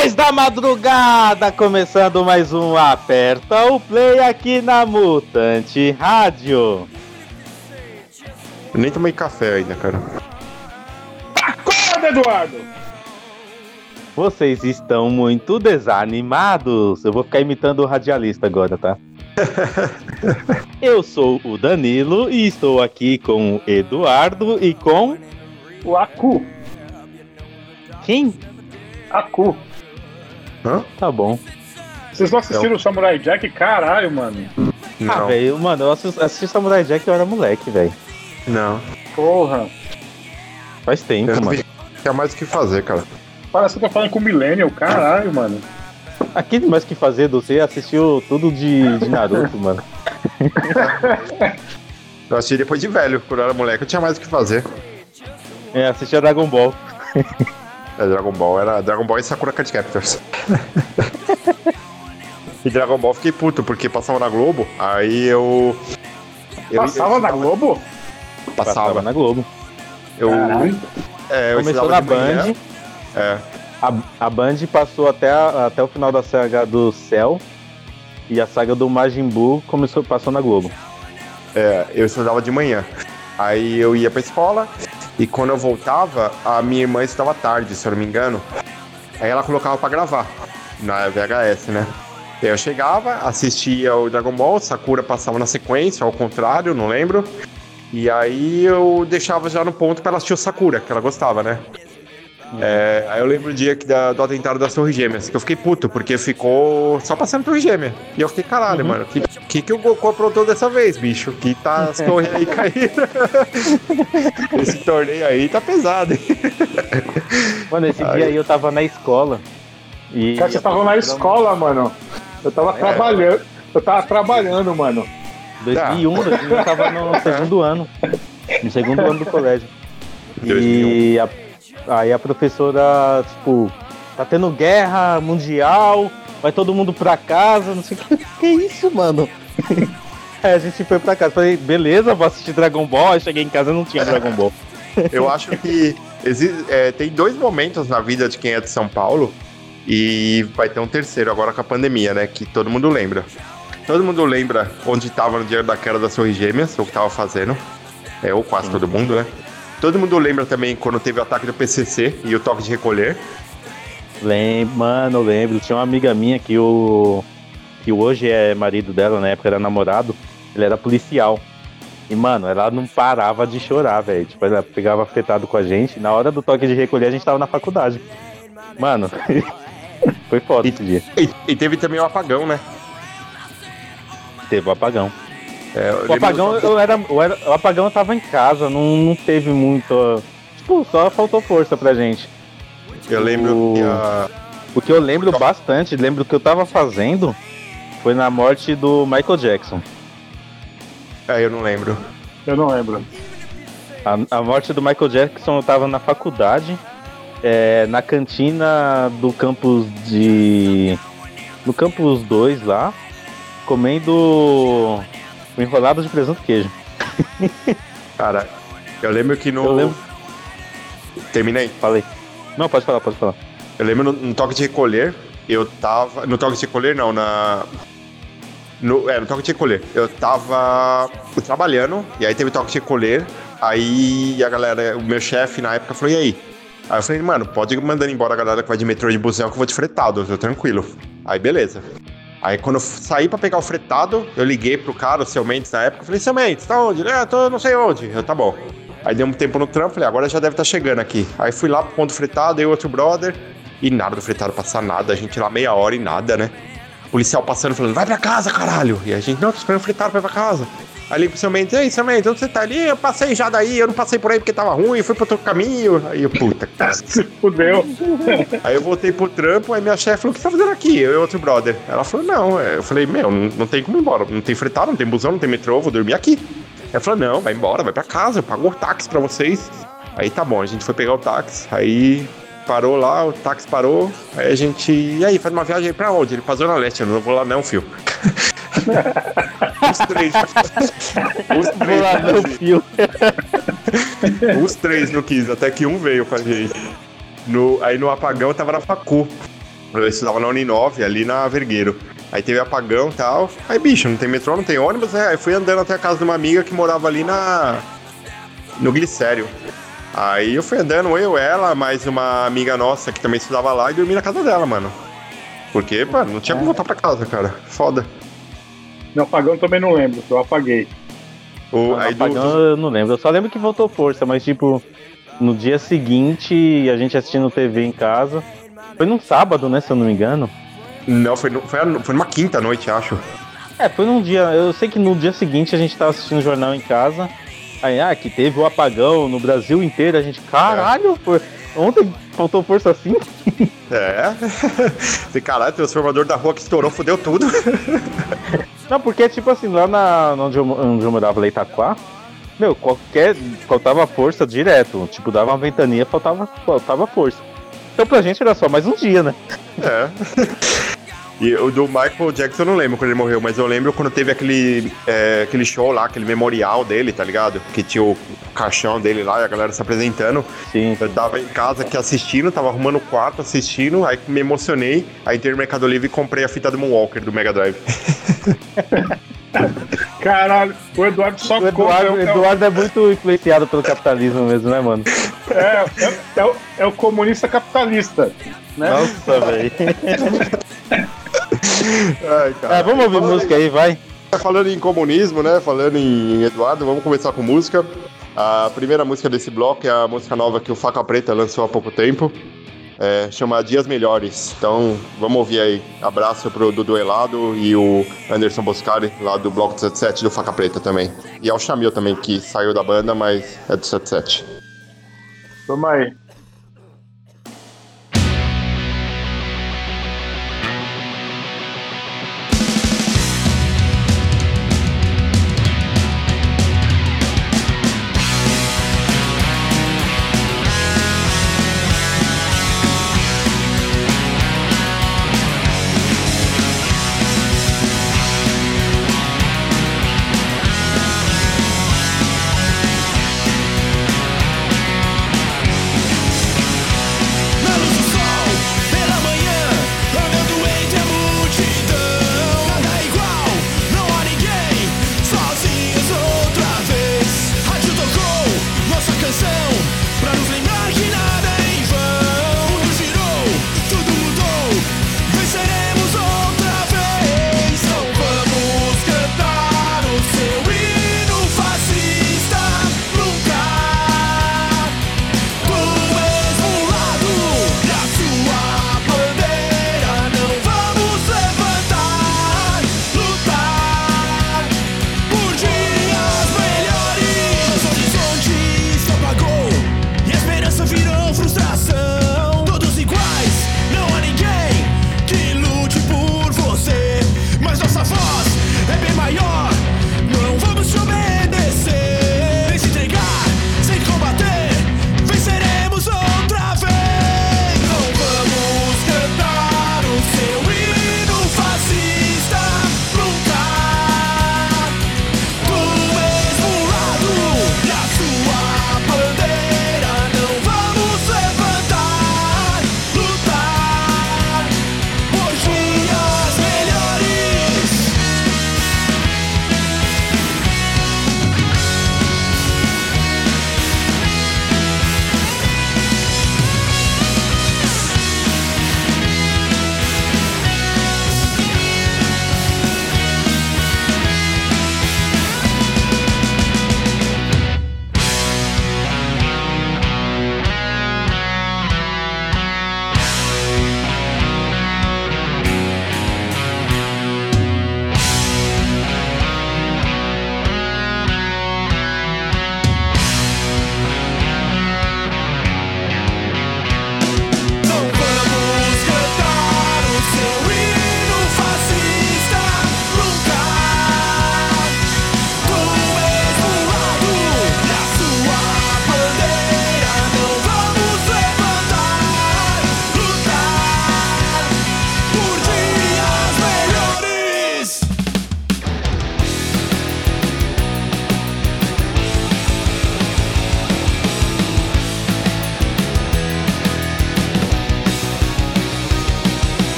Dez da madrugada, começando mais um Aperta o Play aqui na Mutante Rádio. Eu nem tomei café ainda, cara. Acorda, Eduardo! Vocês estão muito desanimados. Eu vou ficar imitando o radialista agora, tá? Eu sou o Danilo e estou aqui com o Eduardo e com O Aku. quem? Aku. Hã? Tá bom. Vocês não assistiram o Samurai Jack? Caralho, mano. Ah, Não, velho, mano, eu assisti, assisti Samurai Jack eu era moleque, velho. não. Porra. Faz tempo, Eu mano. Tinha mais o que fazer, cara. Parece que eu tô falando com o Millennial. Caralho, mano. Aqui tem mais o que fazer, você assistiu tudo de, de Naruto, mano. Eu assisti depois de velho, quando eu era moleque, eu tinha mais o que fazer. É, assistia Dragon Ball. É, Dragon Ball era Dragon Ball e Sakura Card Captors. e Dragon Ball eu fiquei puto, porque passava na Globo, aí eu. eu Passava na Globo? Passava. na Globo. Eu, Caralho. é, eu Começou na. Band. É. A, a Band passou até, a- até o final da saga do Cell. E a saga do Majin Buu começou, passou na Globo. É, eu estudava de manhã. Aí eu ia pra escola e quando eu voltava, a minha irmã estava tarde, se eu não me engano. Aí ela colocava pra gravar na VHS, né? Eu chegava, assistia o Dragon Ball, Sakura passava na sequência, ao contrário, não lembro. E aí eu deixava já no ponto pra ela assistir o Sakura, que ela gostava, né? É, aí eu lembro o dia que da- do atentado das Torres Gêmeas, que eu fiquei puto, porque ficou só passando Torre Gêmea. E eu fiquei, caralho, mano, que, que que o Goku aprontou dessa vez, bicho? Que tá as torres aí caíram. Esse torneio aí tá pesado, hein? Mano, esse Aí. dia aí eu tava na escola. E Cara, vocês estavam na escola, mano. Eu tava trabalhando. Eu tava trabalhando, mano. 2001, 2001 eu tava no segundo ano. No segundo ano do colégio. 2001. E a- aí a professora, tipo, tá tendo guerra mundial, vai todo mundo pra casa, não sei o que. Que isso, mano? Aí a gente foi pra casa. Falei, beleza, vou assistir Dragon Ball. Aí cheguei em casa e não tinha Dragon Ball. Eu acho que exi- é, tem dois momentos na vida de quem é de São Paulo e vai ter um terceiro agora com a pandemia, né? Que todo mundo lembra. Todo mundo lembra onde tava no dia da queda das Torres Gêmeas, o que tava fazendo. É, ou quase todo mundo, né? Todo mundo lembra também quando teve o ataque do PCC e o toque de recolher. Lembro, mano, lembro. Tinha uma amiga minha que o. que hoje é marido dela, na época era namorado, ele era policial. E, mano, ela não parava de chorar, velho. Tipo, ela pegava afetado com a gente. Na hora do toque de recolher, a gente tava na faculdade. Mano, foi foda esse dia. E, e teve também o apagão, né? Teve o apagão. É, O apagão, eu era, eu era- o apagão eu tava em casa, não, não teve muito. Tipo, só faltou força pra gente. Eu lembro o- que a, O que eu lembro bastante, lembro que eu tava fazendo, foi na morte do Michael Jackson. É, eu não lembro. Eu não lembro. A, a morte do Michael Jackson eu tava na faculdade, é, na cantina do campus de. No campus 2 lá, comendo um enrolado de presunto e queijo. Cara, eu lembro que no. Eu lembro. Terminei. Falei. Não, pode falar, pode falar. Eu lembro no, no toque de recolher, eu tava. No toque de recolher, não, na. No, é, no toque de recolher. Eu tava trabalhando, e aí teve toque de recolher. Aí a galera, o meu chefe na época falou: e aí? Aí eu falei, mano, pode ir mandando embora a galera que vai de metrô de busão que eu vou de fretado, eu tô tranquilo. Aí beleza. Aí quando eu saí pra pegar o fretado, eu liguei pro cara, o seu Mendes na época, falei, seu Mendes, tá onde? Ah, tô não sei onde. Eu, tá bom. Aí deu um tempo no trampo, falei, agora já deve estar chegando aqui. Aí fui lá pro ponto fretado, eu outro brother, e nada do fretado passar nada, a gente lá meia hora e nada, né? policial passando falando, vai pra casa, caralho. E a gente, não, tô esperando o fretado ir pra casa. Ali pro seu Mendes, ei, seu Mendes, onde você tá ali? Eu passei já daí, eu não passei por aí porque tava ruim, fui pro outro caminho. Aí eu, puta, cara. Fudeu. Aí eu voltei pro trampo, aí minha chefe falou, o que você tá fazendo aqui? Eu e outro brother. Ela falou, não. Eu falei, meu, não, não tem como ir embora. Não tem fretado, não tem busão, não tem metrô, vou dormir aqui. Ela falou, não, vai embora, vai pra casa, eu pago o táxi pra vocês. Aí tá bom, a gente foi pegar o táxi, aí parou lá, o táxi parou, aí a gente. E aí, faz uma viagem aí pra onde? Ele pra Zona Leste, eu não vou lá não, fio. Os três. Os Vou lá três. no fio. Os três não quis, até que um veio com a gente. No, aí no apagão eu tava na Facu. Eu estudava na Uninove, ali na Vergueiro. Aí teve apagão e tal. Aí, bicho, não tem metrô, não tem ônibus, né? Aí fui andando até a casa de uma amiga que morava ali na. no Glicério. Aí eu fui andando, eu, ela, mais uma amiga nossa que também estudava lá e dormi na casa dela, mano. Porque, mano, não tinha como voltar pra casa, cara. Foda. No apagão também não lembro, eu apaguei. O, Ah, aí apagão do- eu não lembro. Eu só lembro que voltou força, mas tipo, no dia seguinte, a gente assistindo TV em casa. Foi num sábado, né? Se eu não me engano. Não, foi, no- foi, foi numa quinta noite, acho. É, foi num dia. Eu sei que no dia seguinte a gente tava assistindo jornal em casa. Aí, ah, que teve o apagão no Brasil inteiro. A gente, caralho, foi- ontem faltou força assim? É. Falei, caralho, transformador da rua que estourou, fudeu tudo. Não, porque, tipo assim, lá na, onde, eu, onde eu morava, lá em Itaquá, meu, qualquer. faltava força direto. Tipo, dava uma ventania, faltava, faltava força. Então pra gente era só mais um dia, né? É. E o do Michael Jackson eu não lembro quando ele morreu, mas eu lembro quando teve aquele, é, aquele show lá, aquele memorial dele, tá ligado? Que tinha o caixão dele lá e a galera se apresentando. Sim. Eu tava em casa aqui assistindo, tava arrumando o quarto assistindo, aí me emocionei, aí entrei no Mercado Livre e comprei a fita do Moonwalker do Mega Drive. Caralho, o Eduardo só O Eduardo, come, é, Eduardo é muito influenciado pelo capitalismo mesmo, né, mano? é, é, é o- é o comunista capitalista. Né? Nossa, velho. Ai, Ah, vamos ouvir Falando música aí, vai. em- Falando em comunismo, né? Falando em Eduardo, vamos começar com música. A primeira música desse bloco é a música nova que o Faca Preta lançou há pouco tempo. É, chama Dias Melhores. Então, vamos ouvir aí. Abraço pro Dudu Elado e o Anderson Boscari, lá do Bloco 77 do Faca Preta também. E ao Chamil também, que saiu da banda, mas é do 77. Toma aí.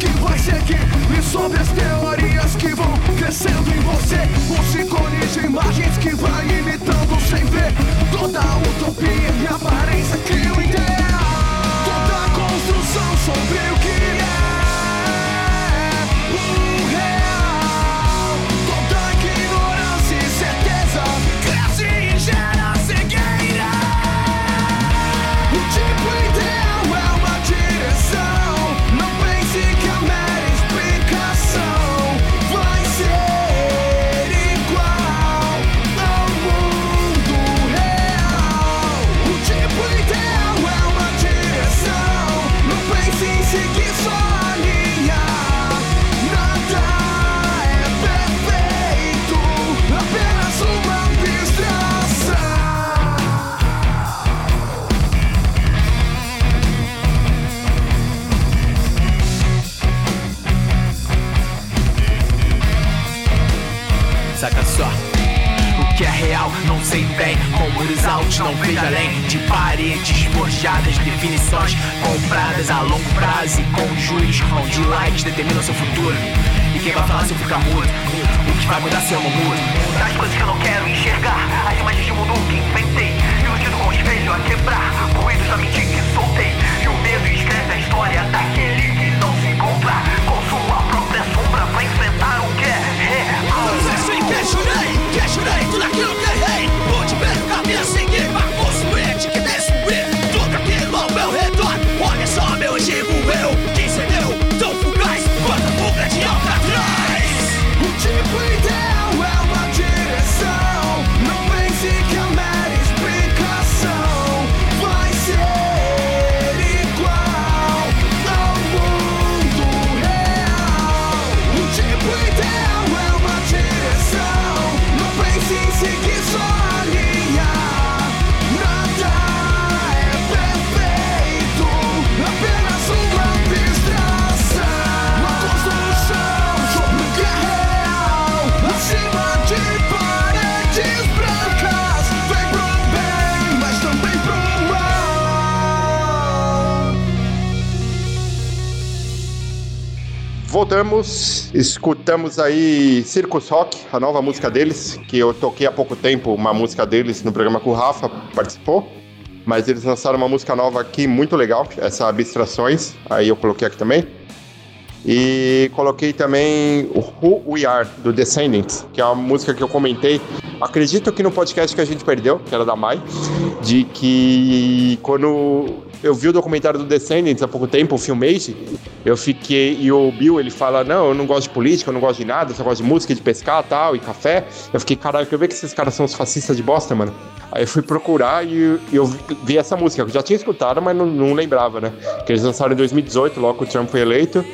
Que vai seguir E sobre as teorias que vão crescendo em você Os ícones de imagens que vai imitando sem ver Toda a utopia. e aparência sei bem. Altos, não vejo além de paredes forjadas, definições compradas a longo prazo e com juros, onde likes determinam seu futuro. E quem vai falar se eu ficar mudo? O que vai mudar se eu não mudo? Das coisas que eu não quero enxergar, as imagens de mundo que inventei. Iludido com o espelho a quebrar, ruídos da mentira que soltei. E o medo escreve a história daquele que não se encontra com sua própria sombra pra enfrentar o que é ver Voltamos, escutamos aí Circus Rock, a nova música deles, que eu toquei há pouco tempo uma música deles no programa que o Rafa participou. Mas eles lançaram uma música nova aqui muito legal, essa Abstrações. Aí eu coloquei aqui também. E coloquei também Who We Are, do Descendants, que é uma música que eu comentei. Acredito que no podcast que a gente perdeu, que era da Mai, de que quando eu vi o documentário do Descendants há pouco tempo, o Filmage, eu fiquei. E o Bill ele fala: Não, eu não gosto de política, eu não gosto de nada, eu só gosto de música, de pescar tal, e café. Eu fiquei, caralho, quer ver que esses caras são os fascistas de bosta, mano? Aí eu fui procurar e eu vi essa música, que eu já tinha escutado, mas não, não lembrava, né? Que eles lançaram em 2018, logo o Trump foi eleito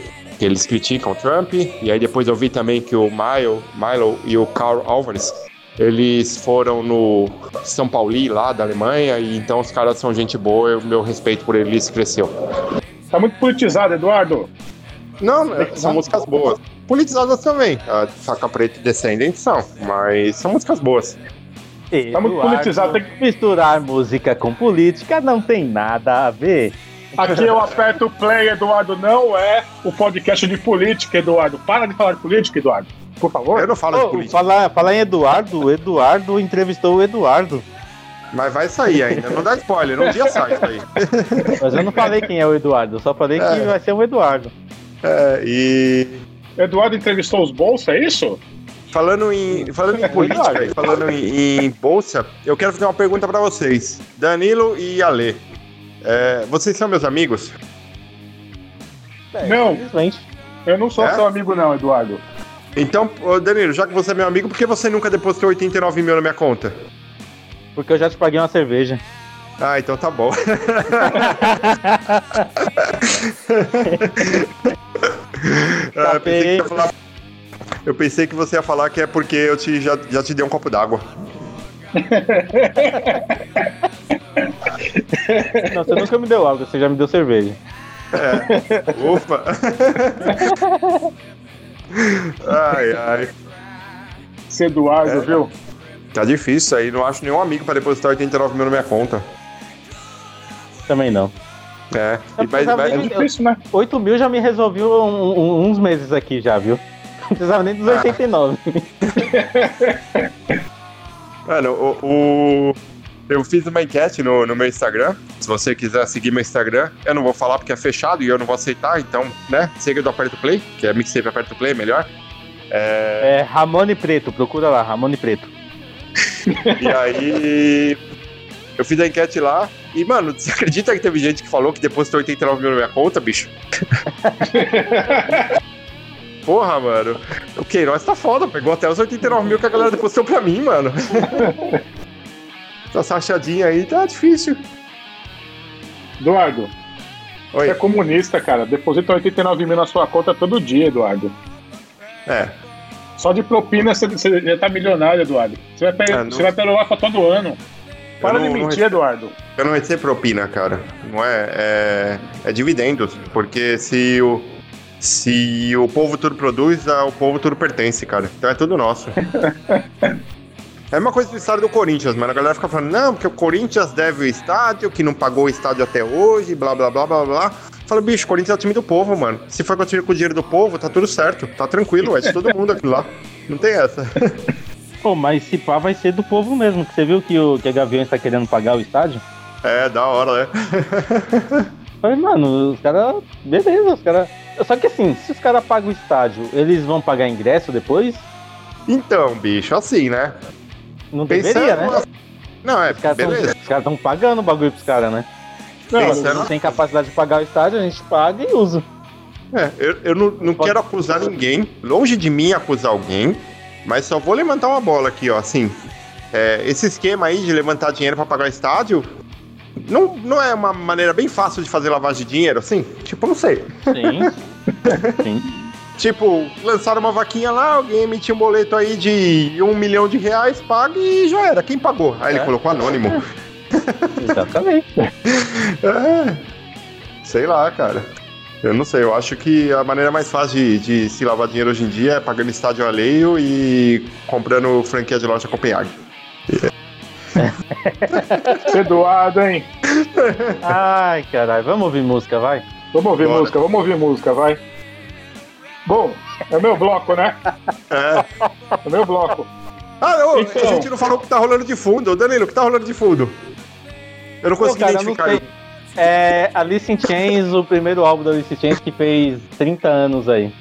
eles criticam o Trump, e aí depois eu vi também que o Milo, Milo e o Carl Alvarez, eles foram no São Pauli, lá da Alemanha, e então os caras são gente boa, e o meu respeito por eles cresceu. Tá muito politizado, Eduardo. Não, é, são músicas boas. Politizadas também, a Faca Preta e Descendentes são, mas são músicas boas. Tá muito politizado, tem que- Misturar música com política não tem nada a ver. Aqui eu aperto o play, Eduardo. Não é o podcast de política, Eduardo. Para de falar de política, Eduardo. Por favor. Eu não falo de Ô, política, falar, falar em Eduardo, o Eduardo entrevistou o Eduardo. mas vai sair ainda, não dá spoiler, um dia sai isso aí. Mas eu não falei quem é o Eduardo, eu só falei que É. vai ser o Eduardo. É, e Eduardo entrevistou os bolsos, é isso? Falando em, falando em política e falando em, em bolsa, eu quero fazer uma pergunta pra vocês. Danilo e Ale. É, vocês são meus amigos? Não. Infelizmente. Eu não sou É? seu amigo, não, Eduardo. Então, Danilo, já que você é meu amigo, por que você nunca depositou 89 mil na minha conta? Porque eu já te paguei uma cerveja. Ah, então tá bom. Ah, eu, pensei que você ia falar- eu pensei que você ia falar que é porque eu te, já, já te dei um copo d'água. Não, você nunca me deu algo, você já me deu cerveja. Ufa! ai, ai. Esse Eduardo, É. viu? Tá difícil aí, não acho nenhum amigo pra depositar 89 mil na minha conta. Também não. É, Eu e, precisava mas- É difícil, né? 8 mil já me resolveu um- um- uns meses aqui já, viu? Não precisava nem dos 89. Mano, o, o- eu fiz uma enquete no, no meu Instagram. Se você quiser seguir meu Instagram, eu não vou falar porque é fechado e eu não vou aceitar, então, né? Siga do Aperto Play, que é mixtape Aperto Play, melhor. É, É Ramone Preto, procura lá, Ramone Preto. e aí. Eu fiz a enquete lá e, mano, você acredita que teve gente que falou que depositou 89 mil na minha conta, bicho? Porra, mano. O Queiroz tá foda, pegou até os 89 mil que a galera depositou pra mim, mano. Essa rachadinha aí tá difícil. Eduardo, você Oi. é comunista, cara. Deposita 89 mil na sua conta todo dia, Eduardo. É, Só de propina você, você já tá milionário, Eduardo. Você vai, pe- Ah, não- você vai pelo Rafa todo ano. Para de não- não mentir, Eduardo. eu não recebo propina, cara. Não é, é. É dividendos. Porque se o. Se o povo tudo produz, a- o povo tudo pertence, cara. Então é tudo nosso. É uma coisa do estádio do Corinthians, mano. A galera fica falando, não, porque o Corinthians deve o estádio, que não pagou o estádio até hoje, blá blá blá blá blá. Fala, bicho, o Corinthians é o time do povo, mano. Se for continuar com o dinheiro do povo, tá tudo certo. Tá tranquilo, é de todo mundo aquilo lá. Não tem essa. Pô, mas se pá vai ser do povo mesmo, que você viu que, o, que a Gaviões tá querendo pagar o estádio? É, da hora, né? Falei, mano, os caras. Beleza, os caras. Só que assim, se os caras pagam o estádio, eles vão pagar ingresso depois? Então, bicho, assim, né? Não deveria, né? Não, é, Os caras estão pagando o bagulho pros caras, né? Não, Pensando- Não tem capacidade de pagar o estádio, a gente paga e usa. É, eu, eu não, não quero acusar ninguém, longe de mim acusar alguém, mas só vou levantar uma bola aqui, ó, assim. é, esse esquema aí de levantar dinheiro pra pagar o estádio não, não é uma maneira bem fácil de fazer lavagem de dinheiro, assim? Tipo, não sei. Sim. Sim. Tipo, lançaram uma vaquinha lá, alguém emitiu um boleto aí de um milhão de reais, paga e já era. Quem pagou? Aí ele É. colocou anônimo. Exatamente. É, sei lá, cara. Eu não sei, eu acho que a maneira mais fácil de, de se lavar dinheiro hoje em dia é pagando estádio alheio e comprando franquia de loja Copenhague. Esse Eduardo, hein? Ai, caralho. Vamos ouvir música, vai? Vamos ouvir Bora. música, vamos ouvir música, vai. Bom, é meu bloco, né? É. É meu bloco. Ah, não, Então. a gente não falou o que tá rolando de fundo. Ô, Danilo, o que tá rolando de fundo? Eu não Pô, consegui cara, eu não identificar. sei. É Alice in Chains, o primeiro álbum da Alice in Chains que fez 30 anos aí.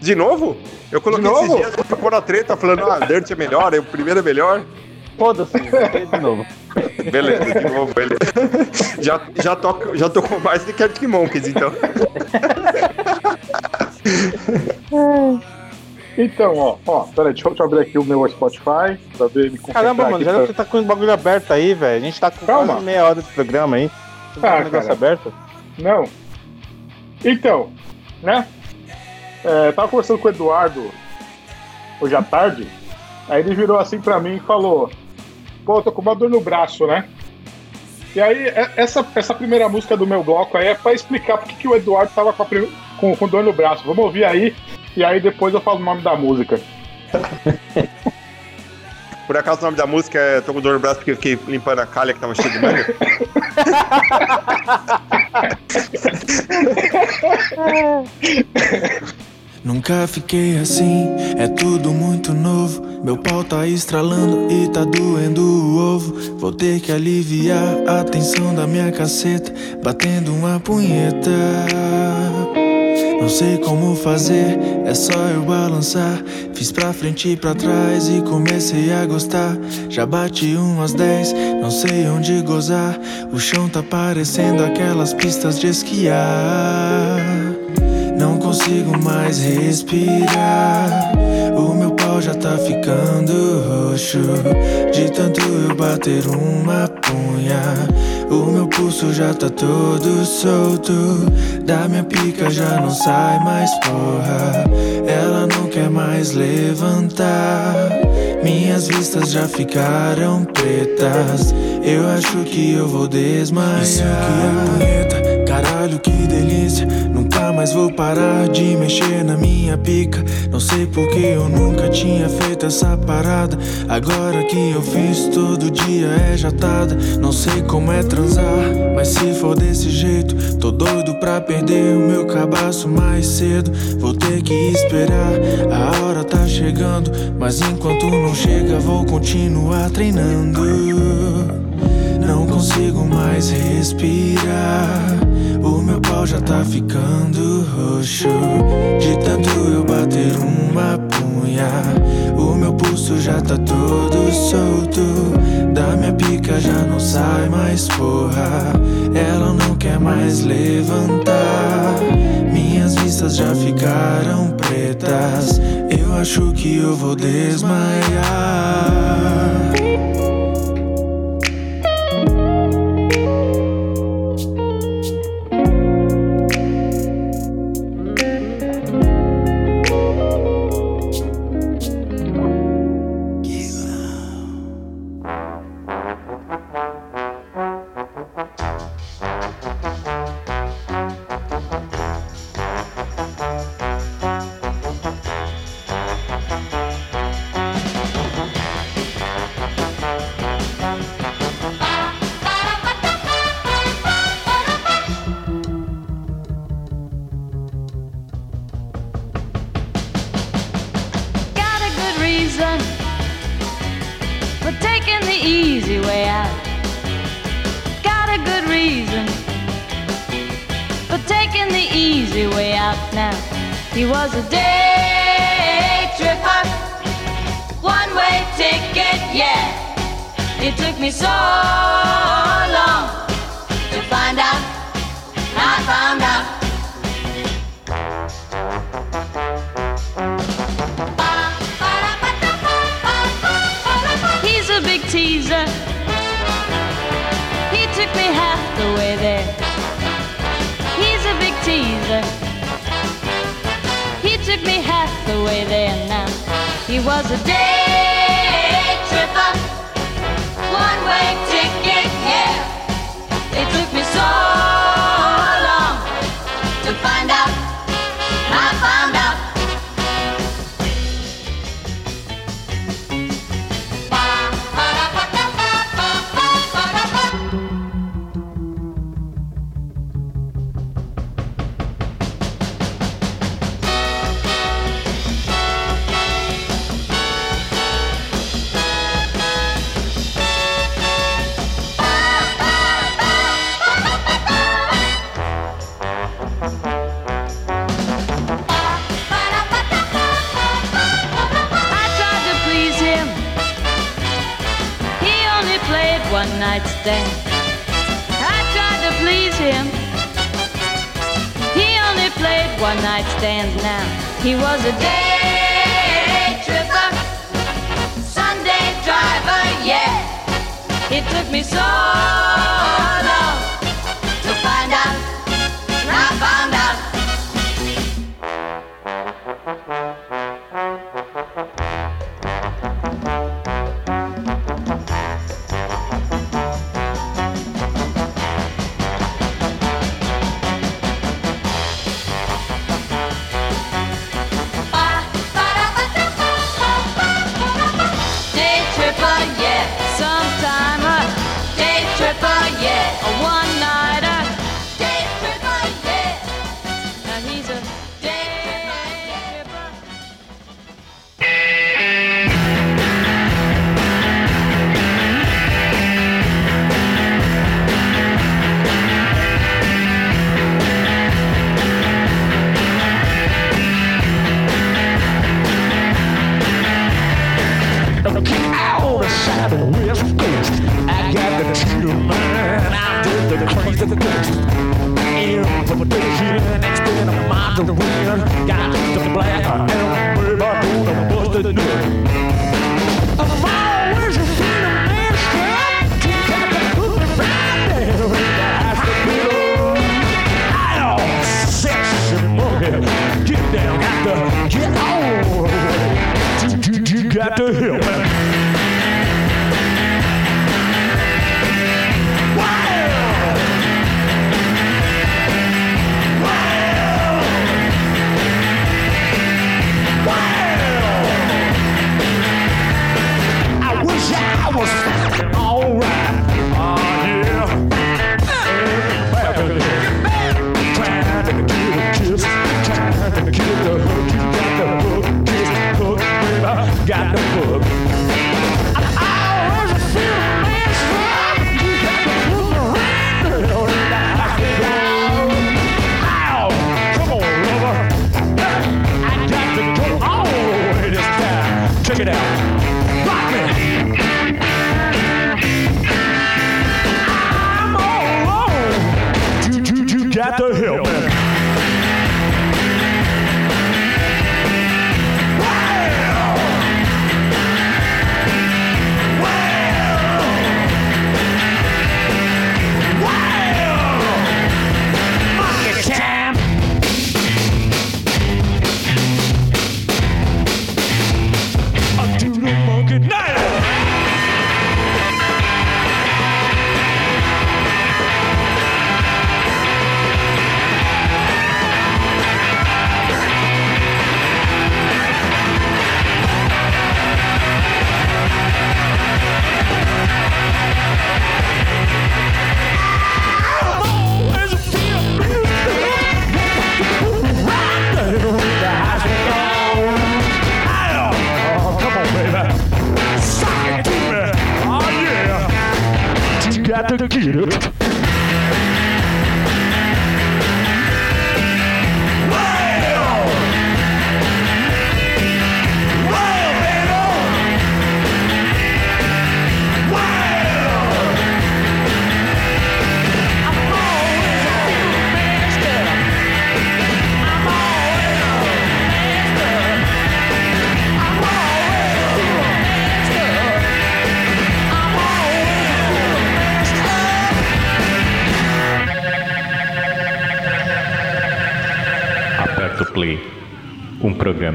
De novo? Eu coloquei De novo? esses dias pra pôr a treta falando, ah, Dirt é melhor, aí o primeiro é melhor. Foda-se, de novo. Beleza, de novo ele. Já, já, toco, já tocou mais do que Arctic Monkeys, então. Então, ó, ó, peraí, deixa eu, deixa eu abrir aqui o meu Spotify pra ver me Caramba, mano, já pra- que você tá com o bagulho aberto aí, velho. A gente tá com Calma. quase meia hora de programa aí. Você tá Ah, negócio cara. aberto? Não. Então, né? É, tava conversando com o Eduardo hoje à tarde. Aí ele virou assim pra mim e falou: Pô, eu tô com uma dor no braço, né? E aí, é- essa, essa primeira música do meu bloco aí é pra explicar por que o Eduardo tava com, a prim- com, com dor no braço. Vamos ouvir aí, e aí depois eu falo o nome da música. Por acaso o nome da música é Tô com dor no braço porque eu fiquei limpando a calha que tava cheia de manga? Nunca fiquei assim, é tudo muito novo. Meu pau tá estralando e tá doendo o ovo. Vou ter que aliviar a tensão da minha caceta, batendo uma punheta. Não sei como fazer, é só eu balançar. Fiz pra frente e pra trás e comecei a gostar. Já bati umas 10, não sei onde gozar. O chão tá parecendo aquelas pistas de esquiar. Não consigo mais respirar. O meu pau já tá ficando roxo. De tanto eu bater uma punha. O meu pulso já tá todo solto. Da minha pica já não sai mais porra. Ela não quer mais levantar. Minhas vistas já ficaram pretas. Eu acho que eu vou desmaiar. Isso que é. Caralho, que delícia. Nunca mais vou parar de mexer na minha pica. Não sei porque eu nunca tinha feito essa parada. Agora que eu fiz, todo dia é jatada. Não sei como é transar, mas se for desse jeito, tô doido pra perder o meu cabaço mais cedo. Vou ter que esperar, a hora tá chegando. Mas enquanto não chega, vou continuar treinando. Não consigo mais respirar. Pau já tá ficando roxo. De tanto eu bater uma punha. O meu pulso já tá todo solto. Da minha pica já não sai mais porra. Ela não quer mais levantar. Minhas vistas já ficaram pretas. Eu acho que eu vou desmaiar. He was a day tripper, one way ticket, yeah. It took me so long to find out. I found out. He was a day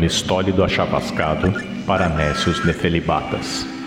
programa estólido achavascado para nécios nefelibatas.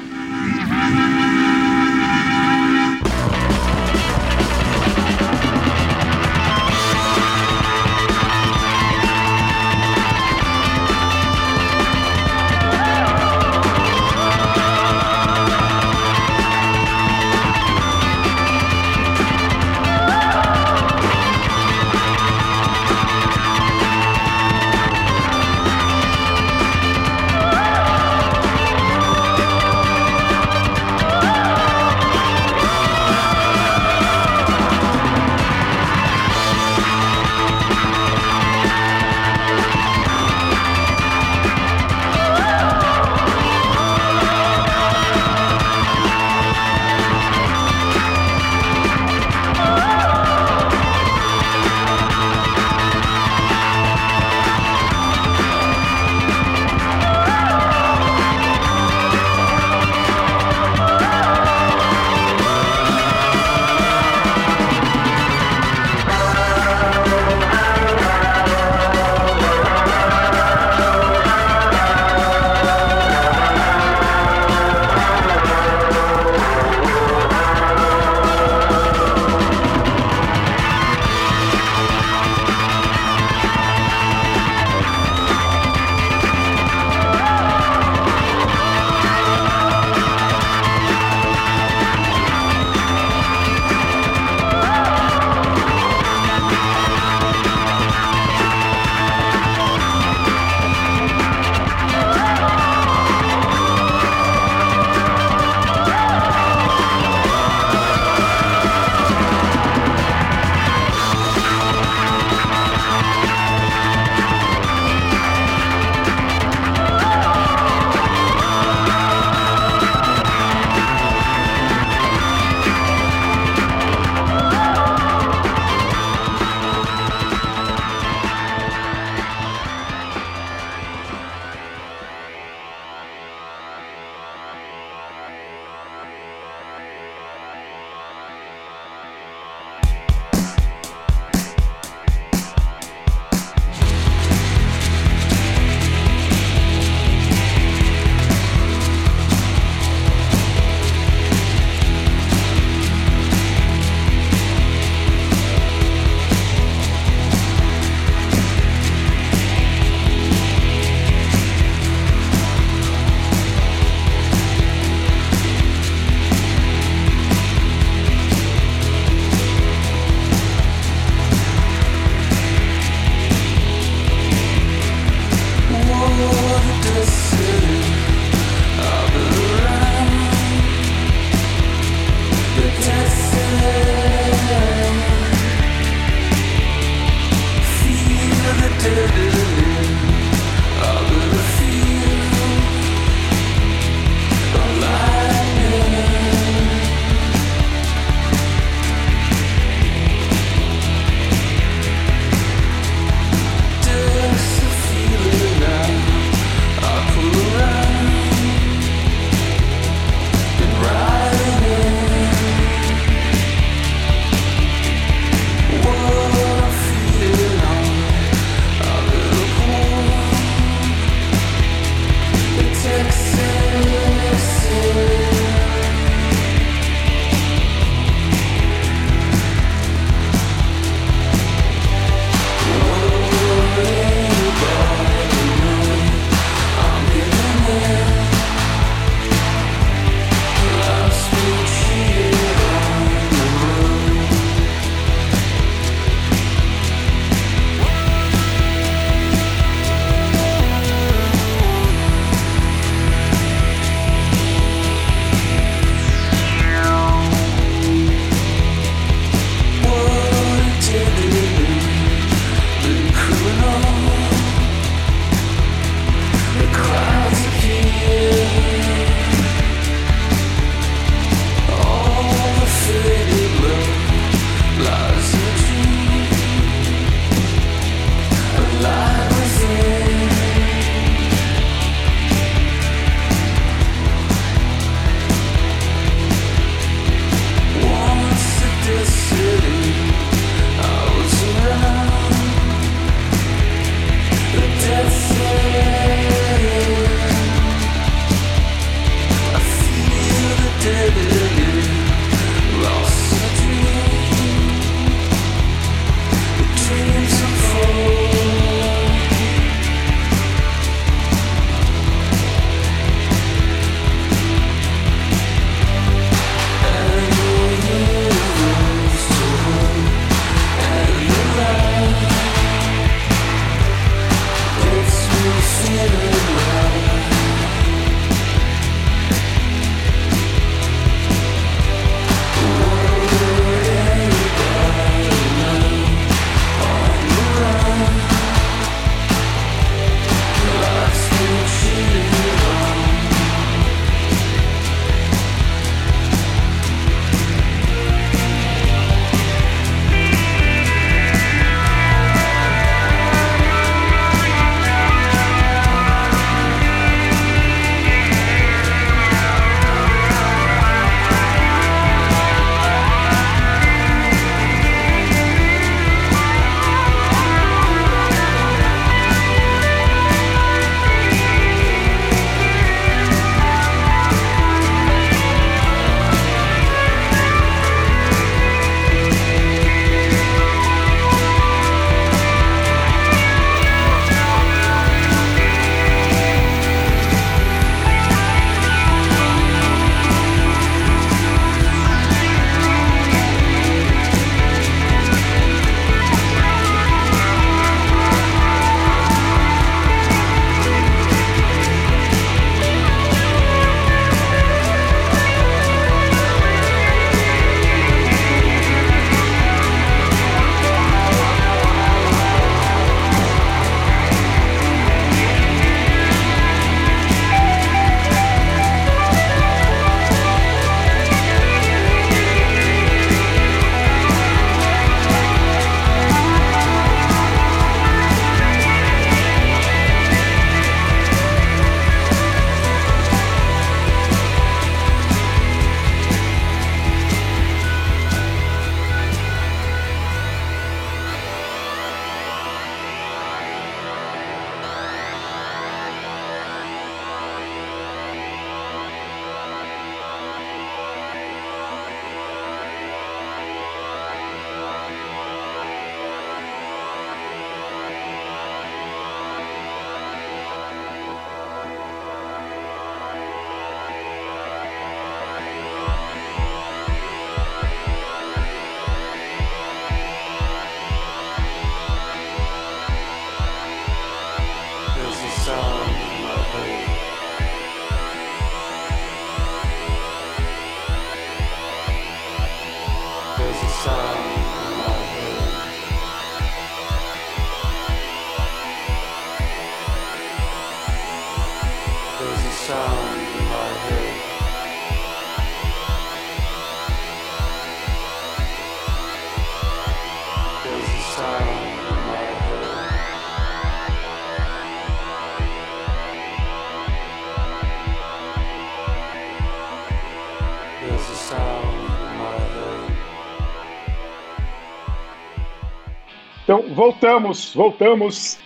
Voltamos, voltamos.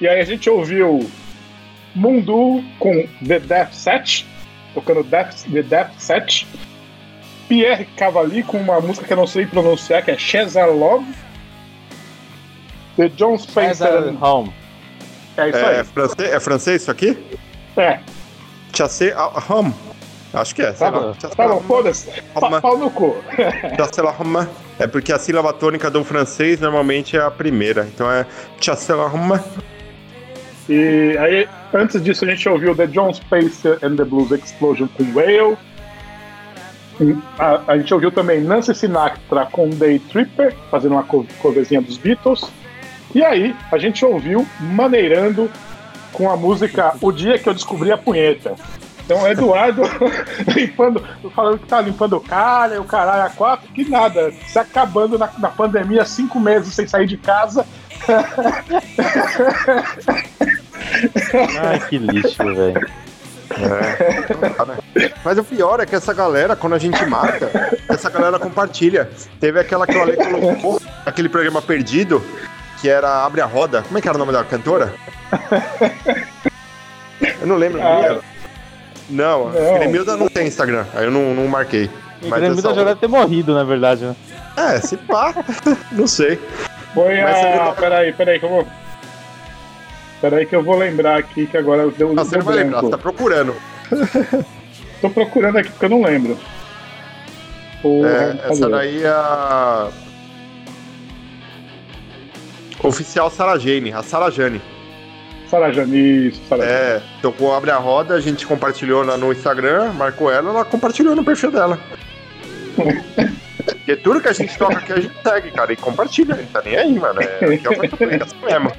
E aí a gente ouviu Mundu com The Death Set, tocando Death, The Death Set. Pierre Cavalli com uma música que eu não sei pronunciar, que é Chezalov. The John Spencer. Cesar Home. É isso É aí. francês, é francês isso aqui? É, Chassé Hum. Acho que é. tá bom, tá bom, Hum. foda-se. Pau no cu. Hum. É porque a sílaba tônica do francês normalmente é a primeira. Então é Chassé Hum. E aí, antes disso, a gente ouviu The John Spencer and the Blues Explosion com Whale. E A, a gente ouviu também Nancy Sinatra com Day Tripper, fazendo uma co- coverzinha dos Beatles. E aí, a gente ouviu Maneirando com a música O Dia Que Eu Descobri a Punheta. Então, Eduardo limpando, falando que tá limpando o cara, e o caralho a quatro, que nada, se acabando na, na pandemia, cinco meses sem sair de casa. Ai, que lixo, velho. Mas o pior é que essa galera, quando a gente marca, essa galera compartilha. Teve aquela que o Ale colocou, aquele programa perdido, que era Abre a Roda. Como é que era o nome da cantora? Eu não lembro. Ah. Não, Não. Gremilda não tem Instagram, aí eu não, não marquei. O Mas Grêmio essa já deve ter morrido, na verdade, né? É, se pá, não sei. Foi Mas a. você- Peraí, peraí, que eu vou. Peraí, que eu vou lembrar aqui que agora eu deu Ah, você não vai lembrar, você tá procurando. Tô procurando aqui porque eu não lembro. Porra, É, essa daí é a. Oficial Sara Jane, a Sara Jane. Isso, Sarajani. É, tocou Abre a Roda, a gente compartilhou lá no Instagram, marcou ela, ela compartilhou no perfil dela. Porque tudo que a gente toca aqui a gente segue, cara, e compartilha, não tá nem aí, mano. É, aqui é o é assim mesmo.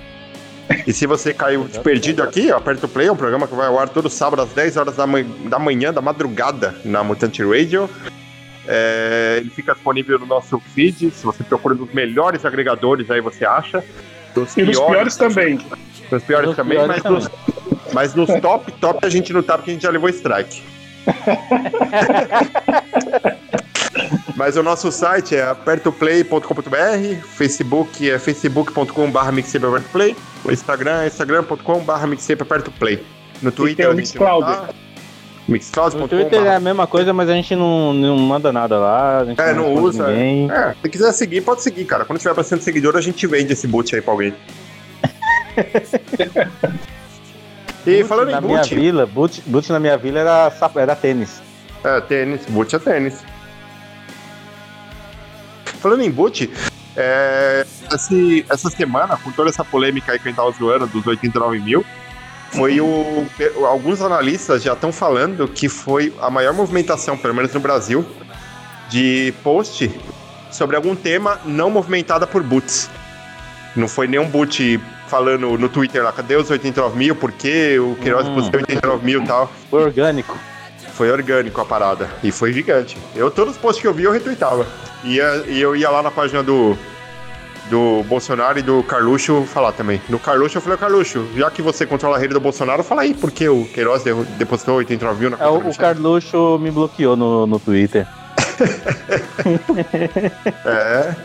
E se você caiu de perdido aqui, ó, Aperto Play é um programa que vai ao ar todo sábado às 10 horas da, manhã, da manhã, da madrugada, na Mutante Radio. É, ele fica disponível no nosso feed, se você procura nos melhores agregadores, aí você acha. Dos E nos piores também. Nos piores Nos também, piores mas, Nos, mas nos top, top a gente não tá porque a gente já levou strike. mas o nosso site é apertoplay.com.br, Facebook é facebook.com.br mixtapeapertoplay, o Instagram é instagram.com.br mixtapeapertoplay. No Twitter tem o não Mixcloud. tá. No Twitter é a mesma coisa, mas a gente não, não manda nada lá. A gente É, não responde usa. É, se quiser seguir, pode seguir, cara. Quando tiver bastante seguidor, a gente vende esse boot aí pra alguém. e Boot falando na em minha boot, vila, boot, boot na minha vila era, era tênis. É, tênis, boot é tênis. Falando em boot, é, esse- essa semana, com toda essa polêmica aí que a gente tava zoando dos 89 mil, foi o. Alguns analistas já estão falando que foi a maior movimentação, pelo menos no Brasil, de post sobre algum tema não movimentada por boots. Não foi nenhum boot falando no Twitter lá, cadê os 89 mil? Por que o Queiroz Hum. postou 89 mil e tal? Foi orgânico. Foi orgânico a parada. E foi gigante. Eu, todos os posts que eu vi, eu retweetava. E, ia- e eu ia lá na página do, do Bolsonaro e do Carluxo falar também. No Carluxo, eu falei, Carluxo, já que você controla a rede do Bolsonaro, fala aí, por que o Queiroz de- depositou 89 mil na É, conta o, do o Michel? Carluxo me bloqueou no, no Twitter. É,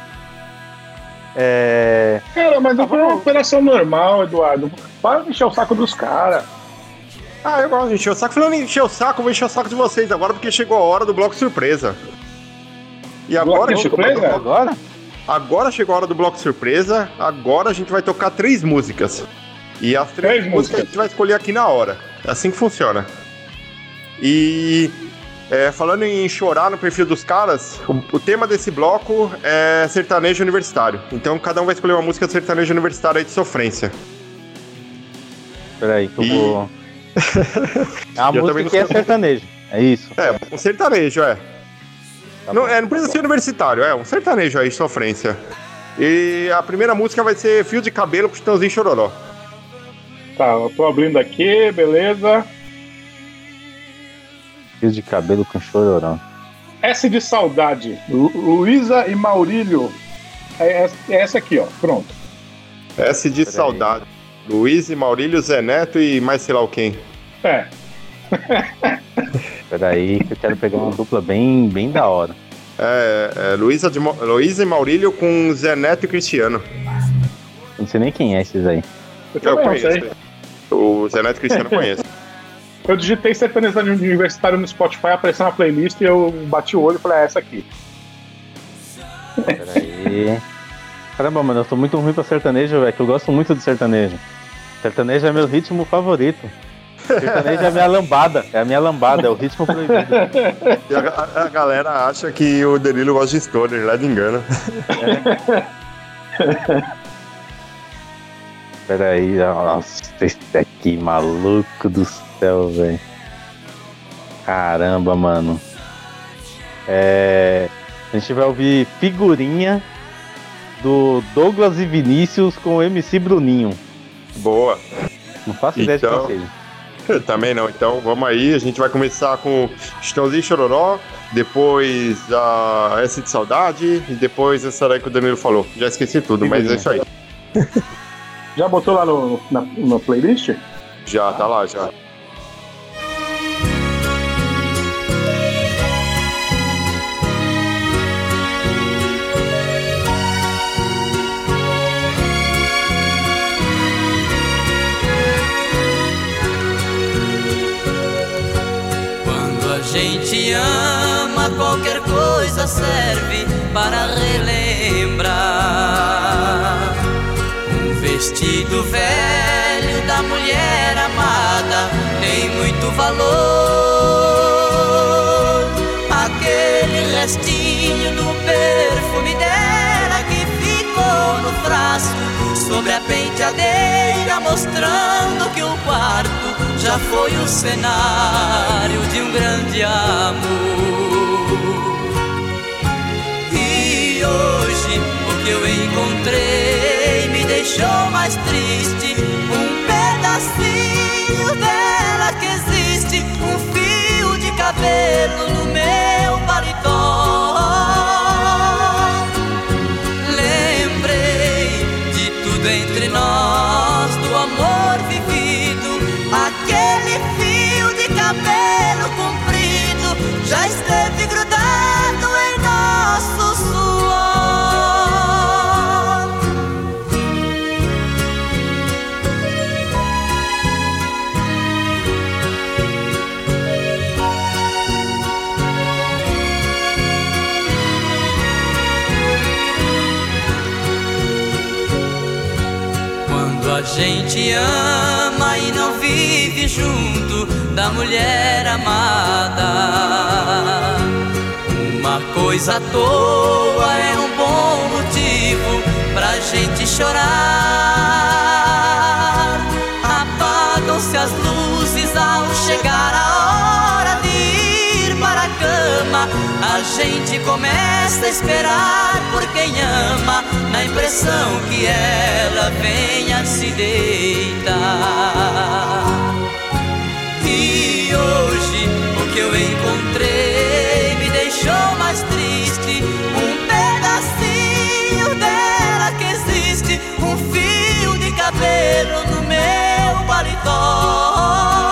É. Cara, mas não foi uma operação normal, Eduardo. Para de encher o saco dos caras. Ah, eu gosto de encher o saco. Falando em encher o saco, eu vou encher o saco de vocês agora, porque chegou a hora do bloco surpresa. E agora, Bloco surpresa? Agora? agora chegou a hora do bloco surpresa. Agora a gente vai tocar três músicas. E as três, Três músicas músicas. a gente vai escolher aqui na hora. É assim que funciona. E é, falando em chorar no perfil dos caras, o, o tema desse bloco é sertanejo universitário. Então cada um vai escolher uma música sertanejo universitário aí de sofrência. Peraí, que eu vou. É uma música que é sertanejo. É isso. É, um sertanejo, é. Tá não, bom, é, não tá precisa bom. ser universitário, é um sertanejo aí, sofrência. E a primeira música vai ser Fio de Cabelo com Chitãozinho e Chororó. Tá, eu tô abrindo aqui, beleza. Fio de cabelo com chororão. S de saudade. Lu- Luísa e Maurílio. É, essa- é essa aqui, ó. Pronto. S de Peraí. Saudade. Luiz e Maurílio, Zé Neto e mais sei lá o quem. É. Peraí, que eu quero pegar uma dupla bem, bem da hora. É, é Luísa de Luísa e Maurílio com Zé Neto e Cristiano. Não sei nem quem é esses aí. Eu Eu conheço. O Zé Neto e Cristiano eu conheço. Eu digitei sertanejo universitário no Spotify, apareceu na playlist e eu bati o olho e falei, é essa aqui. Peraí. Caramba, mano, eu tô muito ruim pra sertanejo, velho, que eu gosto muito de sertanejo. Sertanejo é meu ritmo favorito. Sertanejo é a minha lambada, é a minha lambada, é o ritmo proibido. E a, a- a galera acha que o Danilo gosta de stoner, lá de engano. Peraí, nossa, esse aqui, maluco do céu, velho. Caramba, mano. É. A gente vai ouvir figurinha do Douglas e Vinícius com o MC Bruninho. Boa. Não faço ideia de Então- qual seja. Eu também não. Então vamos aí, a gente vai começar com Chitãozinho e Chororó, depois a S de Saudade e depois essa daí que o Danilo falou. Já esqueci tudo, mas é isso aí. Já botou lá no, na, na playlist? Já, tá lá, já. Qualquer coisa serve para relembrar. Um vestido velho da mulher amada tem muito valor. Aquele restinho do perfume dela que ficou no frasco sobre a penteadeira, mostrando que o quarto já foi o cenário de um grande amor. E hoje o que eu encontrei me deixou mais triste. Um pedacinho dela que existe, um fio de cabelo no meu paletó. Junto da mulher amada, uma coisa à toa é um bom motivo pra gente chorar. Apagam-se as luzes ao chegar a hora de ir para a cama. A gente começa a esperar por quem ama, na impressão que ela venha se deitar. Que eu encontrei me deixou mais triste. Um pedacinho dela que existe, um fio de cabelo no meu paletó.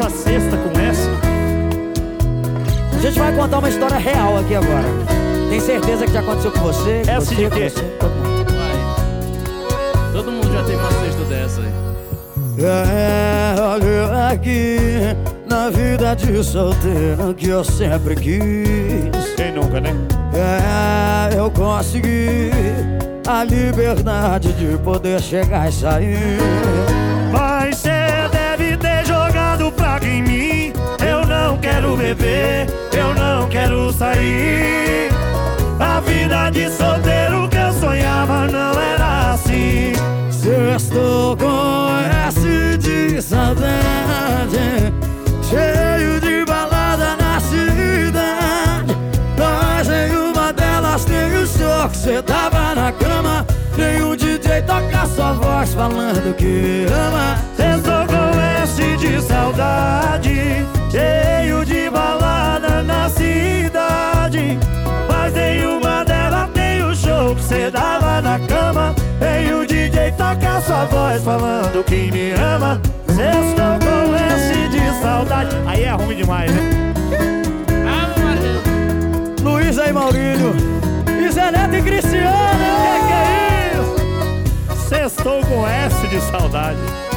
Essa cesta com essa. A gente vai contar uma história real aqui agora. Tem certeza que já aconteceu com você? com Essa você, de quê? você, todo mundo. Vai. Todo mundo já teve uma cesta dessa aí. É, olha aqui, na vida de solteiro que eu sempre quis. Quem nunca, né? É, eu consegui a liberdade de poder chegar e sair. Quero beber, eu não quero sair. A vida de solteiro que eu sonhava não era assim. Sextou com S de saudade Cheio de balada na cidade Mas em uma delas tem o show que cê tava na cama Tem um DJ toca sua voz falando que ama S de saudade, cheio de balada na cidade. Mas em uma delas tem o show que cê dava na cama. Tem o DJ toca sua voz falando que me ama. Sextou com S de saudade. Aí é ruim demais, né? Luiz e Maurílio E Neto e Cristiano Que que é isso? Sextou com S de saudade.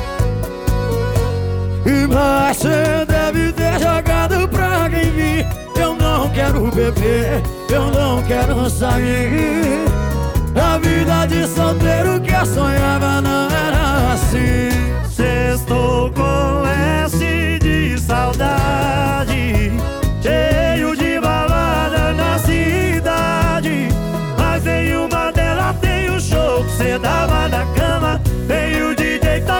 Mas cê deve ter jogado praga em mim Eu não quero beber, eu não quero sair. A vida de solteiro que eu sonhava não era assim. Sextou com S de saudade Cheio de balada na cidade. Mas em uma delas tem o show que cê dava na DJ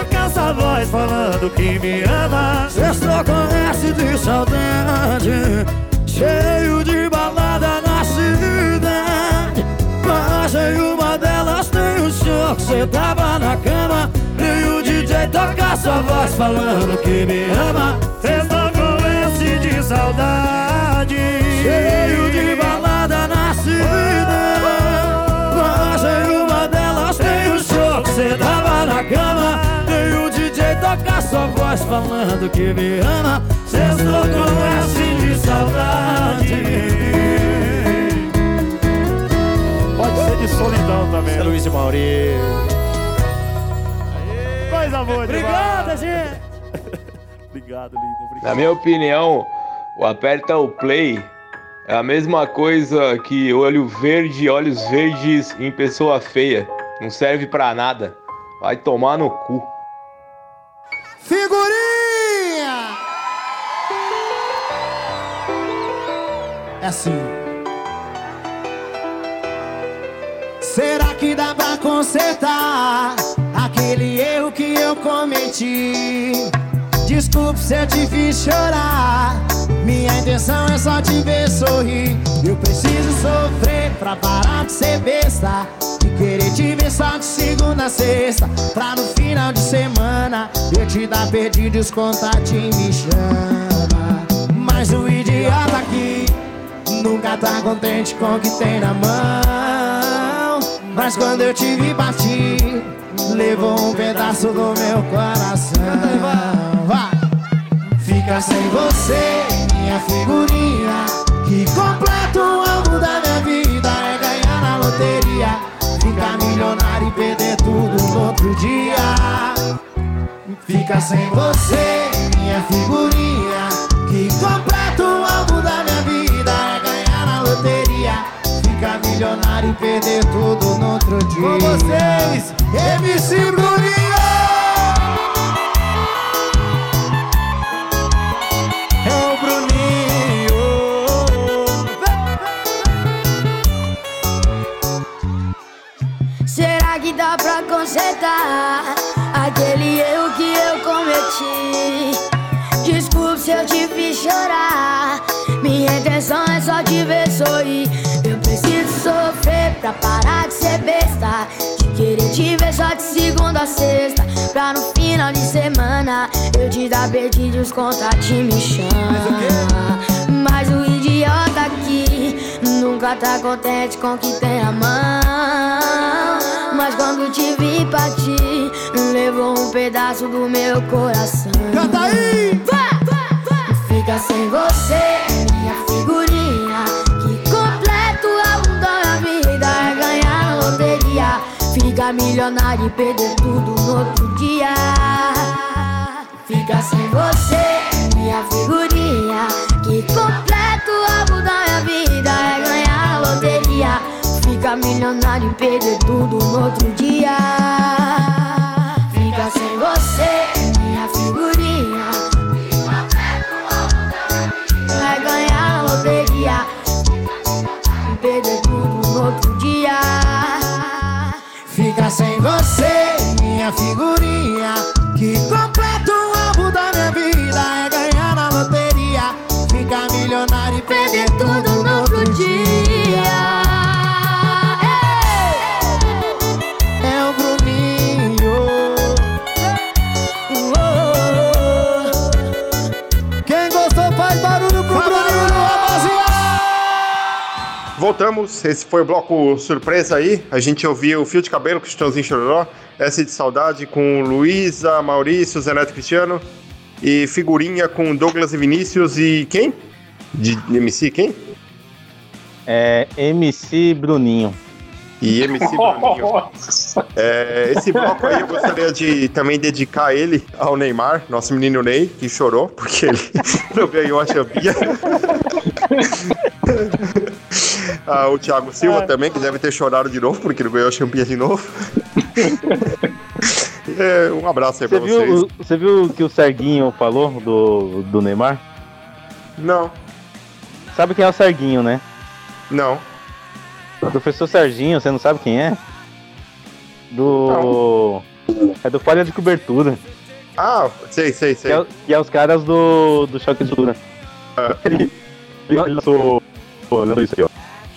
toca essa voz falando que me ama. Sextou com S de saudade Cheio de balada na cidade. Mas em uma delas tem o show que cê tava na cama. E o DJ toca sua voz falando que me ama. Sextou com S de saudade Cheio de balada na cidade. Mas em uma delas tem o show que cê tava na cama toca sua voz falando que me ama Sextou com S de saudade Pode ser de solidão também. É Luiz e Mauri Coisa boa demais. Obrigado, gente Obrigado, lindo. Obrigado. Na minha opinião, o aperta o play é a mesma coisa que olho verde, olhos verdes em pessoa feia. Não serve pra nada. Vai tomar no cu. Figurinha! É assim. Será que dá pra consertar aquele erro que eu cometi? Desculpe se eu te fiz chorar. Minha intenção é só te ver sorrir. Eu preciso sofrer pra parar de ser besta. Querer te ver só de segunda a sexta. Pra no final de semana eu te dar perdido e os contatinhos me chama. Mas o idiota aqui nunca tá contente com o que tem na mão. Mas quando eu te vi partir, levou um pedaço do meu coração. Vai! Fica sem você, minha figurinha. Que completa o alvo da minha vida é ganhar na loteria. Perder tudo no outro dia. Fica sem você, minha figurinha. Que completa o alvo da minha vida é ganhar na loteria. Ficar milionário e perder tudo no outro dia. Com vocês, MC Bruninho! Consertar aquele erro que eu cometi? Desculpe se eu te fiz chorar. Minha intenção é só te ver sorrir. Eu preciso sofrer pra parar de ser besta. De querer te ver só de segunda a sexta. Pra no final de semana eu te dar perdido os contatinhos me chamam. Mas o idiota aqui nunca tá contente com o que tem na mão. Mas quando te vi partir, levou um pedaço do meu coração. Canta aí! Fica sem você, minha figurinha. Que completo a da minha vida é ganhar na loteria. Ficar milionário e perder tudo no outro dia. Fica sem você, minha minha figurinha. Que completo Fica milionário e perder tudo no outro dia. Fica sem você, minha figurinha. Vai ganhar a loteria e perder tudo no outro dia. Fica sem você, minha figurinha. Voltamos, esse foi o bloco surpresa aí. A gente ouviu o Fio de Cabelo com o Chitãozinho Chororó, S de Saudade com Luísa, Maurício, Zé Neto Cristiano e Figurinha com Douglas e Vinícius e quem? De, de MC quem? É MC Bruninho. E MC Bruninho. É, esse bloco aí eu gostaria de também dedicar ele ao Neymar, nosso menino Ney, que chorou porque ele não ganhou a champinha. Ah, o Thiago Silva também, que deve ter chorado de novo porque não ganhou a champinha de novo. É, um abraço aí Você pra vocês. viu, você viu o que o Serguinho falou do, do Neymar? Não. Sabe quem é o Serguinho, né? Não. O professor Serginho, você não sabe quem é? Do. É do Folha de Cobertura. Ah, sei, sei, sei. Que é, que é os caras do, do Choque de Cultura. Ele, ele lançou. Olhando isso aí, ó.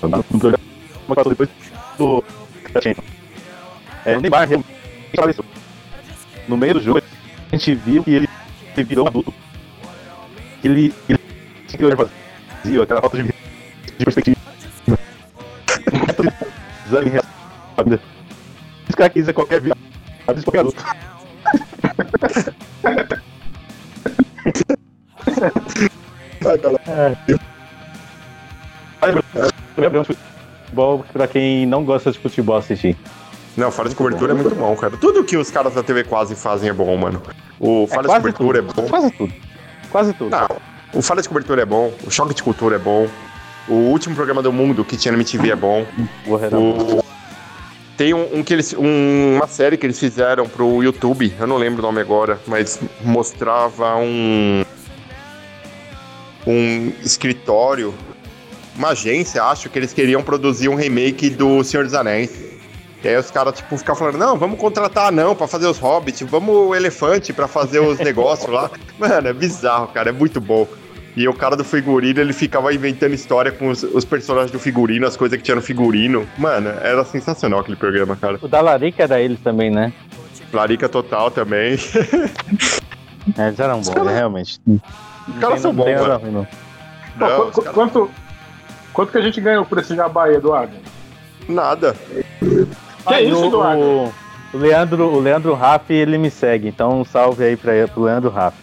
No programa que passou depois do. É, o Neymar realmente faleceu. No meio do jogo, a gente viu que ele, virou um adulto. Que ele. ele tinha que olhar vazio, aquela falta de, de perspectiva. Exame da vida. Esse cara quis é qualquer vida. Às vezes qualquer adulto. Futebol pra quem não gosta de futebol assistir. Não, Fala de Cobertura é muito bom, cara. Tudo que os caras da TV quase fazem é bom, mano. O Fala de quase Cobertura tudo, é bom. Quase tudo. Quase tudo. Não, o Fala de Cobertura é bom, o Choque de Cultura é bom, o último programa do mundo que tinha na MTV é bom. O... Tem um, um que eles, um- uma série que eles fizeram pro YouTube, eu não lembro o nome agora, mas mostrava um um escritório, uma agência, acho que eles queriam produzir um remake do Senhor dos Anéis. E aí os caras, tipo, ficavam falando, não, vamos contratar anão pra fazer os hobbits, vamos o elefante pra fazer os negócios lá. Mano, é bizarro, cara, é muito bom. E o cara do figurino, ele ficava inventando história com os, os personagens do figurino, as coisas que tinha no figurino. Mano, era sensacional aquele programa, cara. O da Larica era eles também, né? Larica Total também. É, eles eram bons, caras- realmente. Os caras são Não bons, mano. ruim, não. Pô, qu- quanto, quanto que a gente ganhou por esse jabá aí, Eduardo? Nada. Que e isso, Eduardo? o, o Leandro, o Leandro Raff, ele me segue, então um salve aí pra, pro Leandro Raff.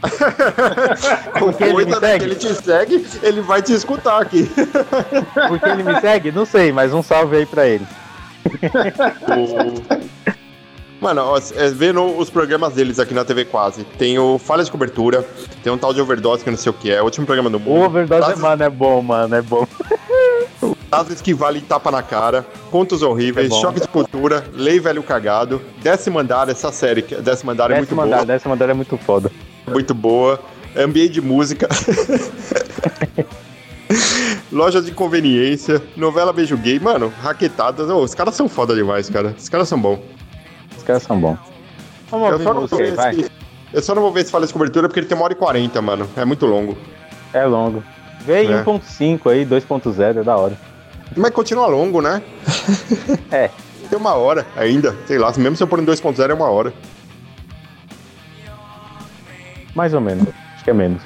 Porque ele me segue? ele te segue, ele vai te escutar aqui. Porque ele me segue? Não sei, mas um salve aí pra ele. Mano, ó, é, vendo os programas deles aqui na TV Quase, tem o Falha de Cobertura, tem um tal de Overdose que eu não sei o que é, o último programa do O mundo. Overdose, Frases- mano, é bom, mano, é bom. Frases que valem tapa na cara, Contos Horríveis, É. Choque de Cultura, Lei Velho Cagado, Décimo Andar, essa série, que- Décimo Andar é muito Décimo boa. andar, décimo andar é muito foda. Muito boa. Ambiente de música. Loja de conveniência, novela Beijo Gay, mano, raquetadas. Ô, os caras são foda demais, cara. Os caras são bons. Caras são bons. Vamos Eu só, não ver vai. se, eu só não vou ver se fala de cobertura porque ele tem uma hora e quarenta, mano. É muito longo. É longo. Veio É. 1.5 aí, 2.0, é da hora. Mas continua longo, né? É. Tem uma hora ainda. Sei lá, mesmo se eu pôr em 2.0 é uma hora. Mais ou menos. Acho que é menos.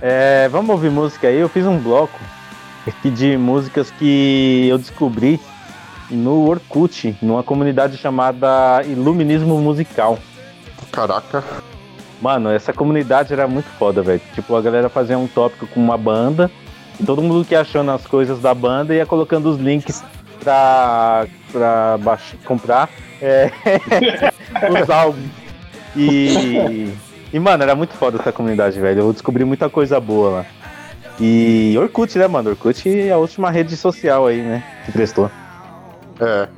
É, vamos ouvir música aí. Eu fiz um bloco aqui de músicas que eu descobri no Orkut, numa comunidade chamada Iluminismo Musical. Caraca. Mano, essa comunidade era muito foda, velho. Tipo, a galera fazia um tópico com uma banda e todo mundo que achando as coisas da banda ia colocando os links pra, pra comprar é, os álbuns. E E, mano, era muito foda essa comunidade, velho. Eu descobri muita coisa boa lá. E Orkut, né, mano? Orkut é a última rede social aí, né? Que prestou. É.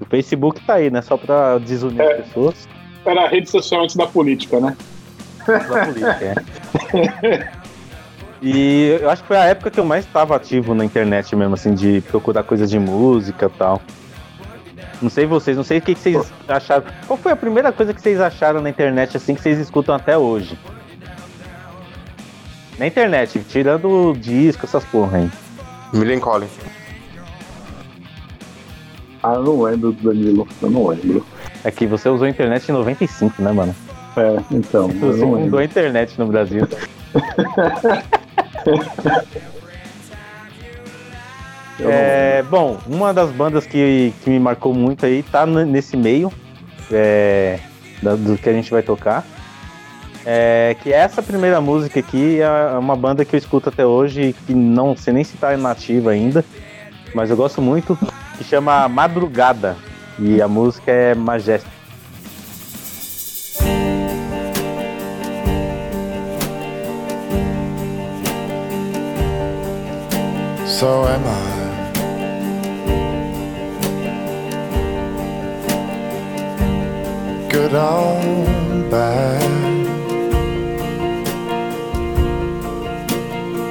O Facebook tá aí, né? Só pra desunir as pessoas. Era a rede social antes da política, né? Da política, é. E eu acho que foi a época que eu mais estava ativo na internet mesmo, assim, de procurar coisas de música e tal. Não sei vocês, não sei o que, que vocês acharam. Qual foi a primeira coisa que vocês acharam na internet, assim, que vocês escutam até hoje? Na internet, tirando o disco, essas porra aí. Millen Collins. Ah, eu não lembro do Danilo, eu não lembro. É que você usou a internet em 95, né, mano? É, então. Você fundou lembro. a internet no Brasil. É, bom, uma das bandas que, que me marcou muito aí tá nesse meio é, do que a gente vai tocar. É, que essa primeira música aqui é uma banda que eu escuto até hoje, que não sei nem se tá nativa ainda, mas eu gosto muito, que chama Madrugada. E a música é Majestic. So am I. Good or bad.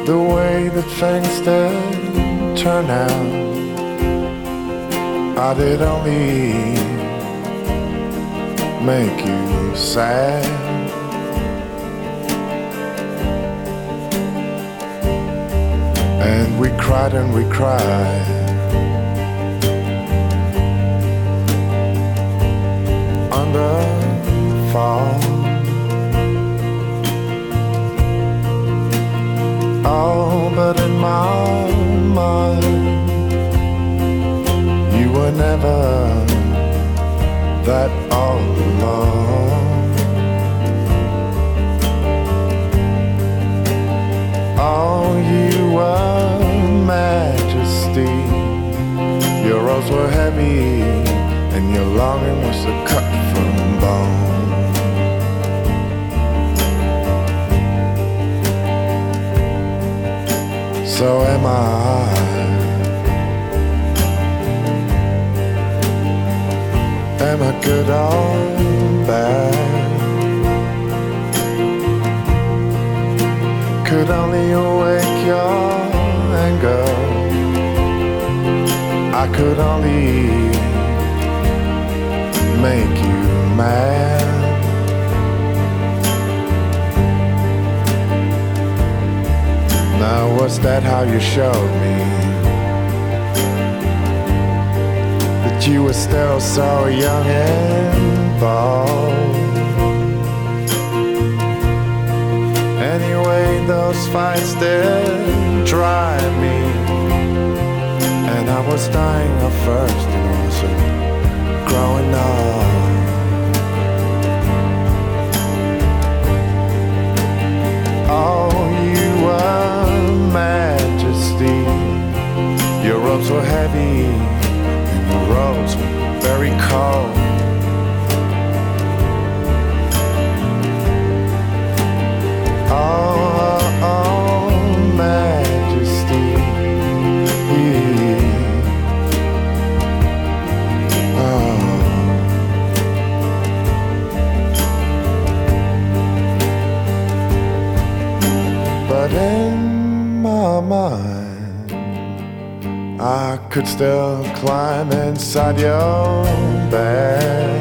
The way that things did turn out, I did only make you sad. And we cried and we cried. Under fall. Oh, but in my mind, were never that all alone. Oh, you were majesty. Your rose were heavy, and your longing was a cut from bone. So am I. Am I good or bad? Could only awake your anger. I could only make you mad. Now, was that how you showed me that you were still so young and bold? Anyway, those fights did drive me, and I was dying of thirst and also growing up. Oh, you were majesty. Your robes were heavy, the roads were very cold. Could still climb inside your bed.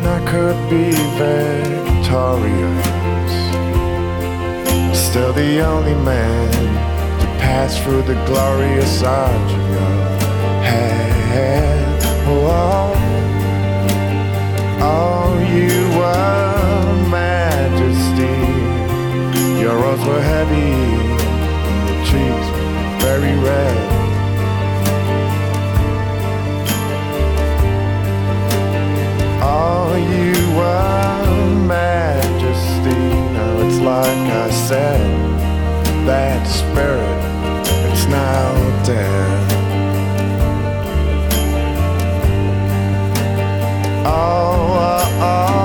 and I could be victorious. Still the only man to pass through the glorious arch of your head. Oh, oh, you were majesty. Your robes were heavy, very red. Oh, you were majesty. Now it's like I said, that spirit, it's now dead. Oh, giving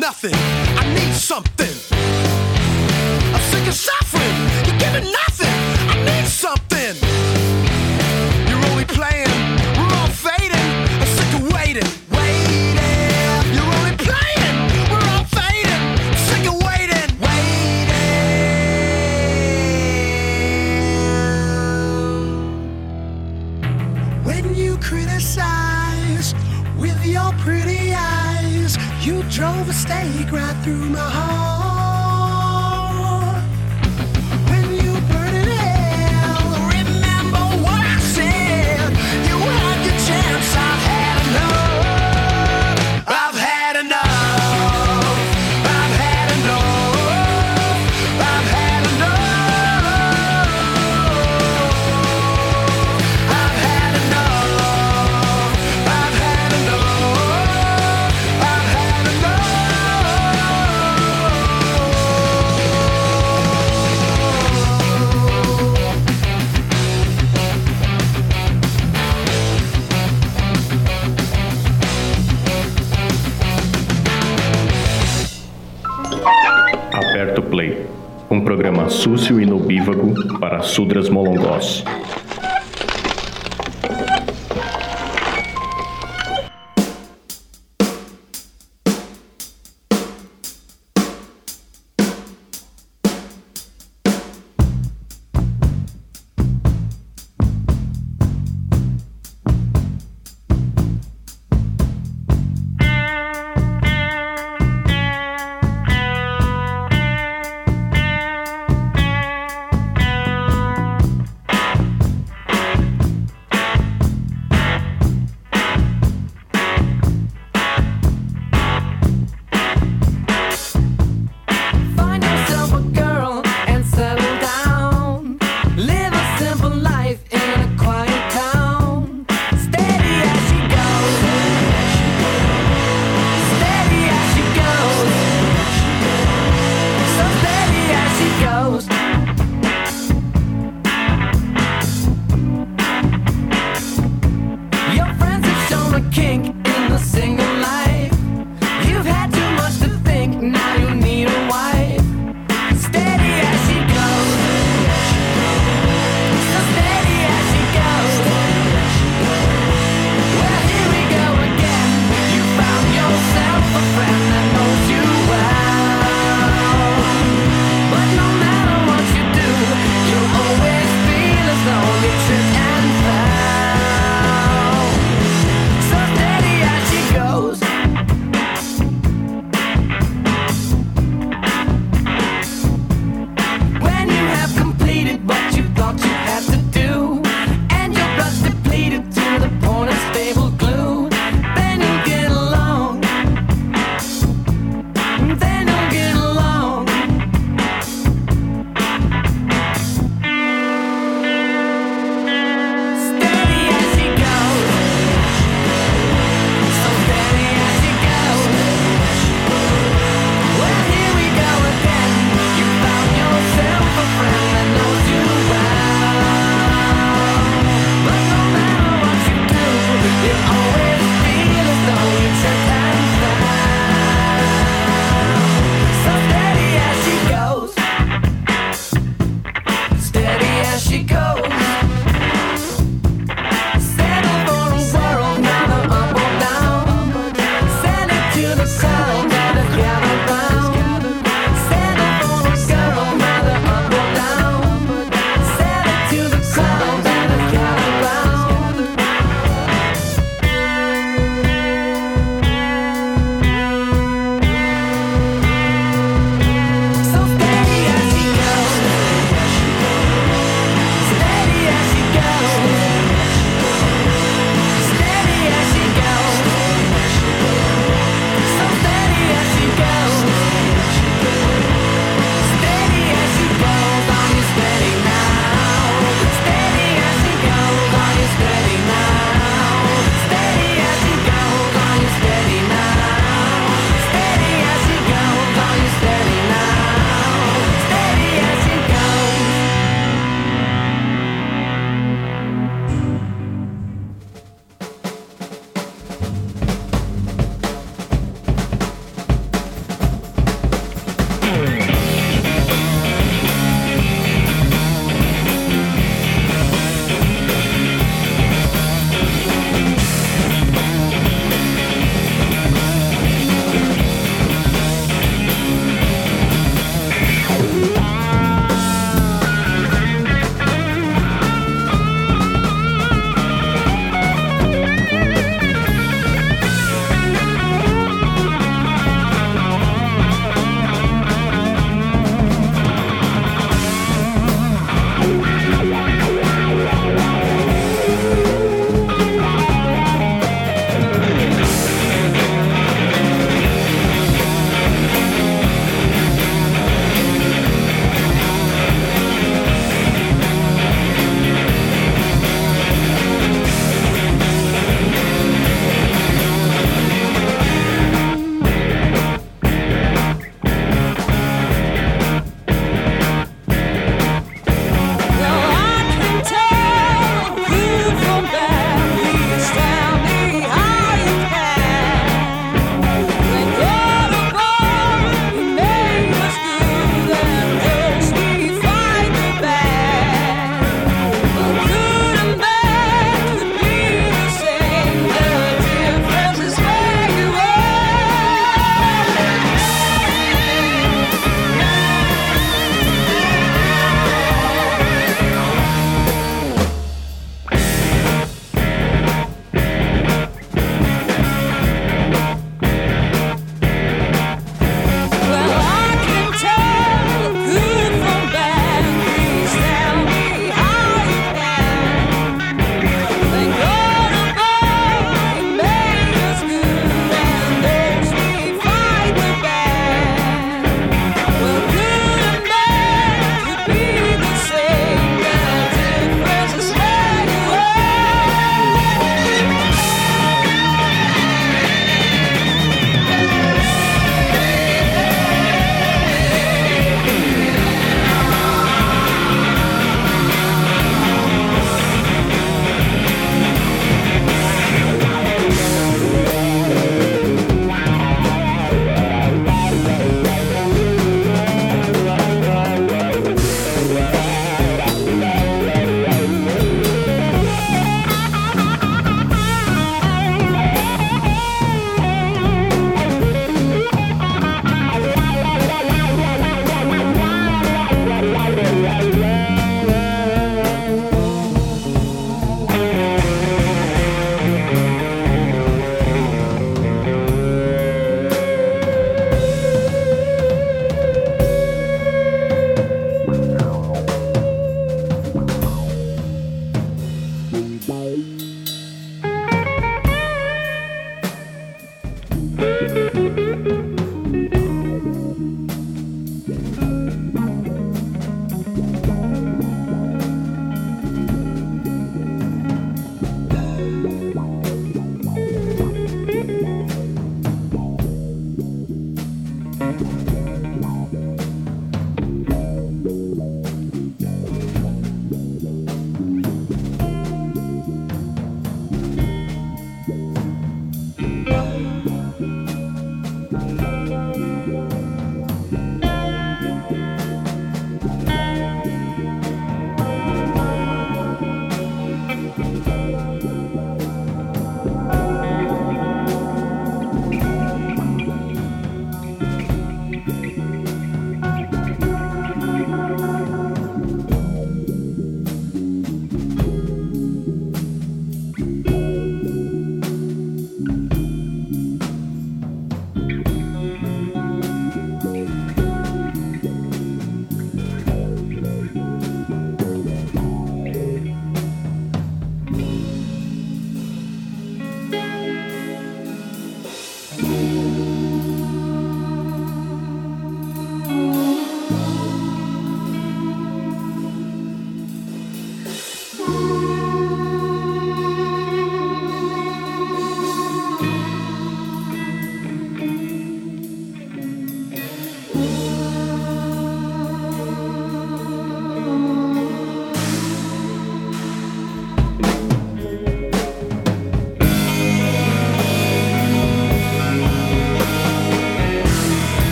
nothing. I need something. Stake right through my heart.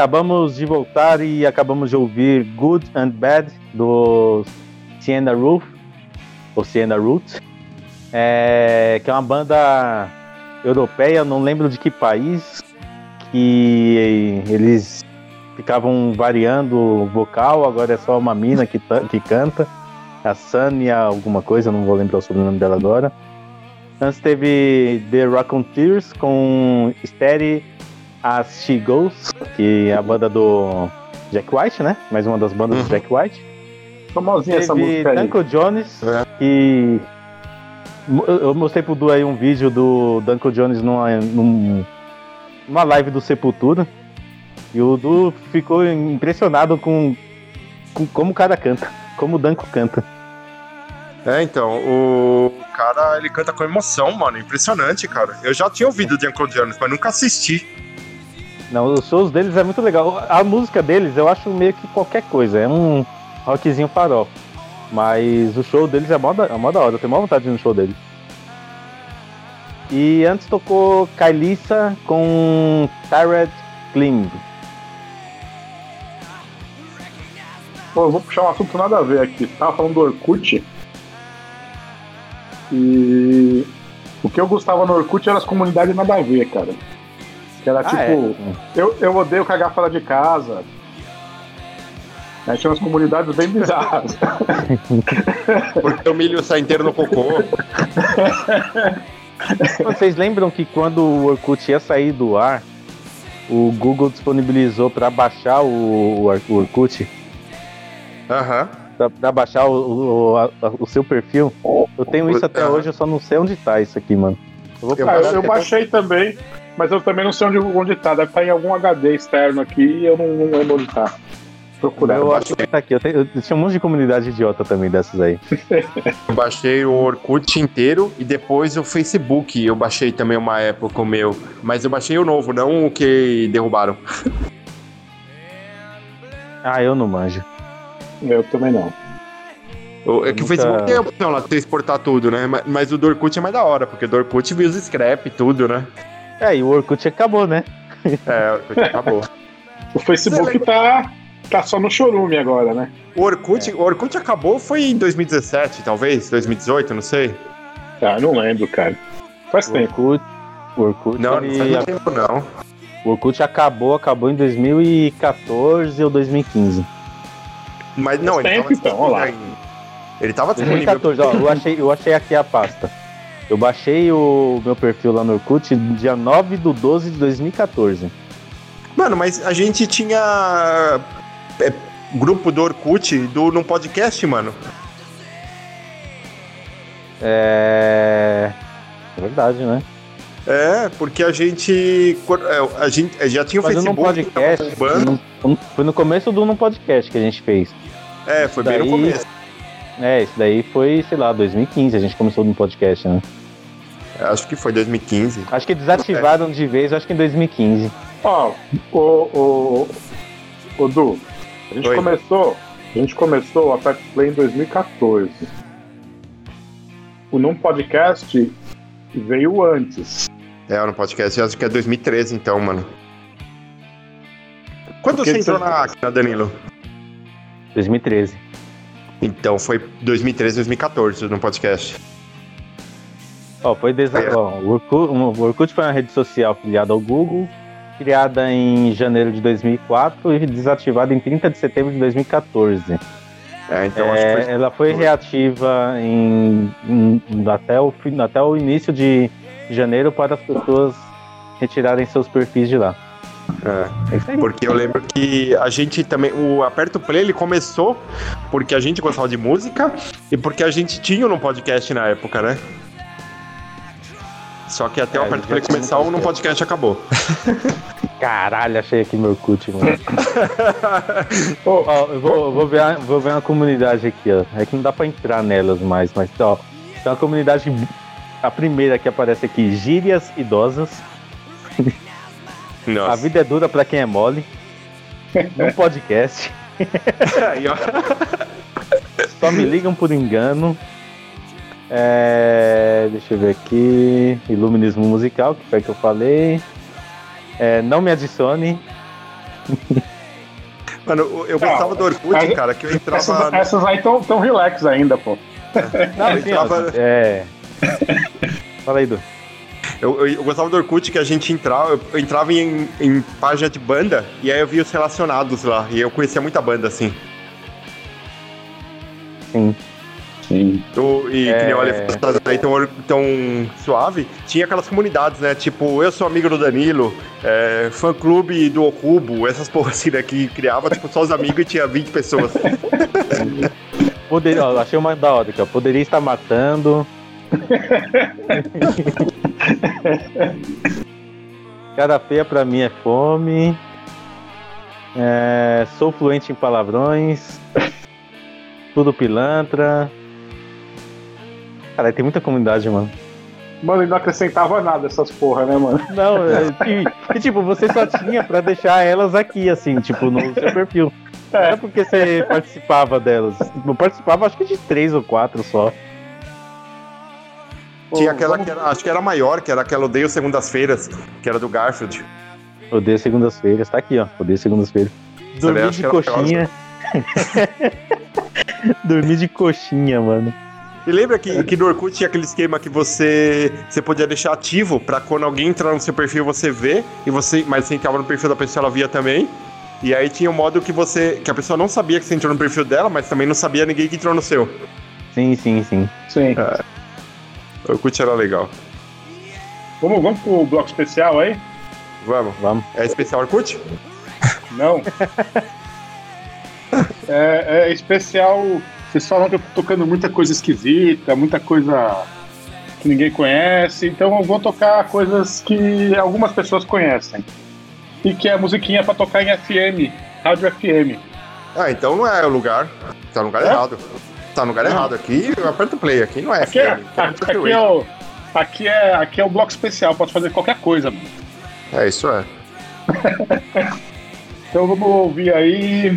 Acabamos de voltar e acabamos de ouvir Good and Bad do Sienna Roof, ou Sienna é, que é uma banda europeia, não lembro de que país, que eles ficavam variando o vocal, agora é só uma mina que, que canta, a Sania alguma coisa, não vou lembrar o sobrenome dela agora. Antes teve The Raconteurs com Steady As She Goes, que é a banda do Jack White, né? Mais uma das bandas do Jack White. Famosinha essa música aí. Danko Jones, que. Eu mostrei pro Du aí um vídeo do Danko Jones numa, num- numa live do Sepultura. E o Du ficou impressionado com, com como o cara canta, como o Danko canta. É, então, o cara, ele canta com emoção, mano. Impressionante, cara. Eu já tinha ouvido de Uncle Jones, mas nunca assisti. Não, os shows deles é muito legal. A música deles eu acho meio que qualquer coisa, é um rockzinho farol. Mas o show deles é mó da, é mó da hora, eu tenho maior vontade de ir no show deles. E antes tocou Kailissa com Tired Kling. Pô, eu vou puxar um assunto nada a ver aqui. Tava falando do Orkut. E o que eu gostava no Orkut era as comunidades nada a ver, cara. Que era Ah, tipo, eu, eu odeio cagar fora de casa. Aí tinha umas comunidades bem bizarras. Porque o milho sai inteiro no cocô. Vocês lembram que quando o Orkut ia sair do ar, o Google disponibilizou para baixar o, o Orkut? Aham. Pra, pra baixar o, o, a- o seu perfil? Eu tenho isso até hoje, eu só não sei onde tá isso aqui, mano. Eu vou Ah, eu, eu baixei também, mas eu também não sei onde, onde tá. Deve estar em algum HD externo aqui e eu não, não lembro onde tá. Procurar. Eu acho que tá aqui. Eu, tenho- eu tinha um monte de comunidade idiota também dessas aí. Eu baixei o Orkut inteiro e depois o Facebook. Eu baixei também uma época o meu. Mas eu baixei o novo, não o que derrubaram. Ah, eu não manjo. Eu também não. O- É que o Nunca- Facebook tem a opção lá de exportar tudo, né? Mas, mas o do Orkut é mais da hora, porque o do Orkut viu os scrap e tudo, né? É, e o Orkut acabou, né? É, o Orkut acabou. O Facebook tá, tá só no chorume agora, né? O Orkut, o Orkut acabou foi em 2017, talvez? 2018, não sei. Ah, não lembro, cara. Faz O tempo. Orkut, o Orkut, Não, não ele- faz muito tempo, não. o Orkut acabou, acabou em 2014 ou 2015. Mas não, ele tempo, tava então, olha lá. Ele tava disponível. 2014, ó, eu achei, eu achei aqui a pasta. Eu baixei o meu perfil lá no Orkut dia 9 de 12 de 2014. Mano, mas a gente tinha é, grupo do Orkut do, num podcast, mano. É. É verdade, né? É, porque a gente. é, A gente já tinha o Mas num Facebook. podcast. num- Foi no começo do num podcast que a gente fez. É, foi bem no começo. É, isso daí foi, sei lá, 2015 a gente começou no podcast, né? Acho que foi 2015. Acho que desativaram de vez, acho que em 2015. Ó, o, o, o Du, a gente Oi. começou. A gente começou o Aperto Play em 2014. O Num Podcast veio antes. É, no podcast acho que é 2013, então, mano. Quando Porque você entrou você- na Acna, Danilo? 2013. Então foi 2013, 2014 no podcast. Ó, foi desa... É. ó, o, Orkut, o Orkut foi uma rede social filiada ao Google, criada em janeiro de 2004 e desativada em 30 de setembro de 2014. É, então É, foi. Ela foi reativa em, em- até, o, até o início de janeiro para as pessoas retirarem seus perfis de lá. É. É. Porque eu lembro que a gente também. O Aperto Play ele começou porque a gente gostava de música e porque a gente tinha no podcast na época, né? Só que até É, o Aperto Play tinha começar, o no podcast acabou. Caralho, achei aqui meu Orkut, mano. Ó, eu vou, eu vou, ver a, vou ver uma comunidade aqui, ó. É que não dá pra entrar nelas mais, mas ó. Tem uma comunidade. A primeira que aparece aqui, gírias idosas. Nossa. A vida é dura pra quem é mole. Num podcast. Só me ligam por engano. É, deixa eu ver aqui. Iluminismo musical, que foi que eu falei. É, não me adicione. Mano, eu- eu gostava do Orkut, cara, que eu entrava. Essas, essas aí estão tão relax ainda, pô. Não, Eu sim, ó, entrava- é. Fala aí, Du. Eu, eu, eu gostava do Orkut que a gente entrava, eu entrava em, em página de banda e aí eu via os relacionados lá. E eu conhecia muita banda assim. Sim. Sim. O- e É. que nem olha, aí tão, tão suave, tinha aquelas comunidades, né? Tipo, eu sou amigo do Danilo, é, fã clube do Okubo, essas porras assim, né? Que criava, tipo, só os amigos e tinha 20 pessoas. Poderia, ó, achei uma da hora ó. Poderia estar matando. Cara feia pra mim é fome. É, sou fluente em palavrões. Tudo pilantra. Cara, tem muita comunidade, mano. Mano, ele não acrescentava nada essas porra, né, mano? Não, é, e, e, tipo, você só tinha pra deixar elas aqui, assim, tipo, no seu perfil. Não é porque você participava delas. Eu participava acho que de três ou quatro só. tinha aquela que era, acho que era maior, que era aquela Odeio Segundas-Feiras, que era do Garfield. Odeio segundas-feiras, tá aqui, ó. Odeio segundas-feiras. Dormir de coxinha. Dormir de coxinha, mano. E lembra que, que no Orkut tinha aquele esquema que você, você podia deixar ativo pra quando alguém entrar no seu perfil você ver, e você, mas você entrava no perfil da pessoa, ela via também. E aí tinha o modo que você. que a pessoa não sabia que você entrou no perfil dela, mas também não sabia ninguém que entrou no seu. Sim, sim, sim. Sim. O Orkut era legal. Vamos, vamos pro bloco especial aí? Vamos. Vamos. É especial Orkut? Não. é, é especial. Vocês falam que eu tô tocando muita coisa esquisita, muita coisa que ninguém conhece. Então eu vou tocar coisas que algumas pessoas conhecem. E que é musiquinha pra tocar em FM, rádio FM. Ah, então não é o lugar. Tá no lugar É? errado. Tá no lugar Não. errado. Aqui, aperta o play. Aqui não é Aqui é, FM. aqui é aqui, Mutante aqui é o, aqui, é, aqui é o bloco especial, pode fazer qualquer coisa. mano. É, isso é. Então vamos ouvir aí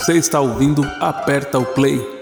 Você está ouvindo Aperta o Play.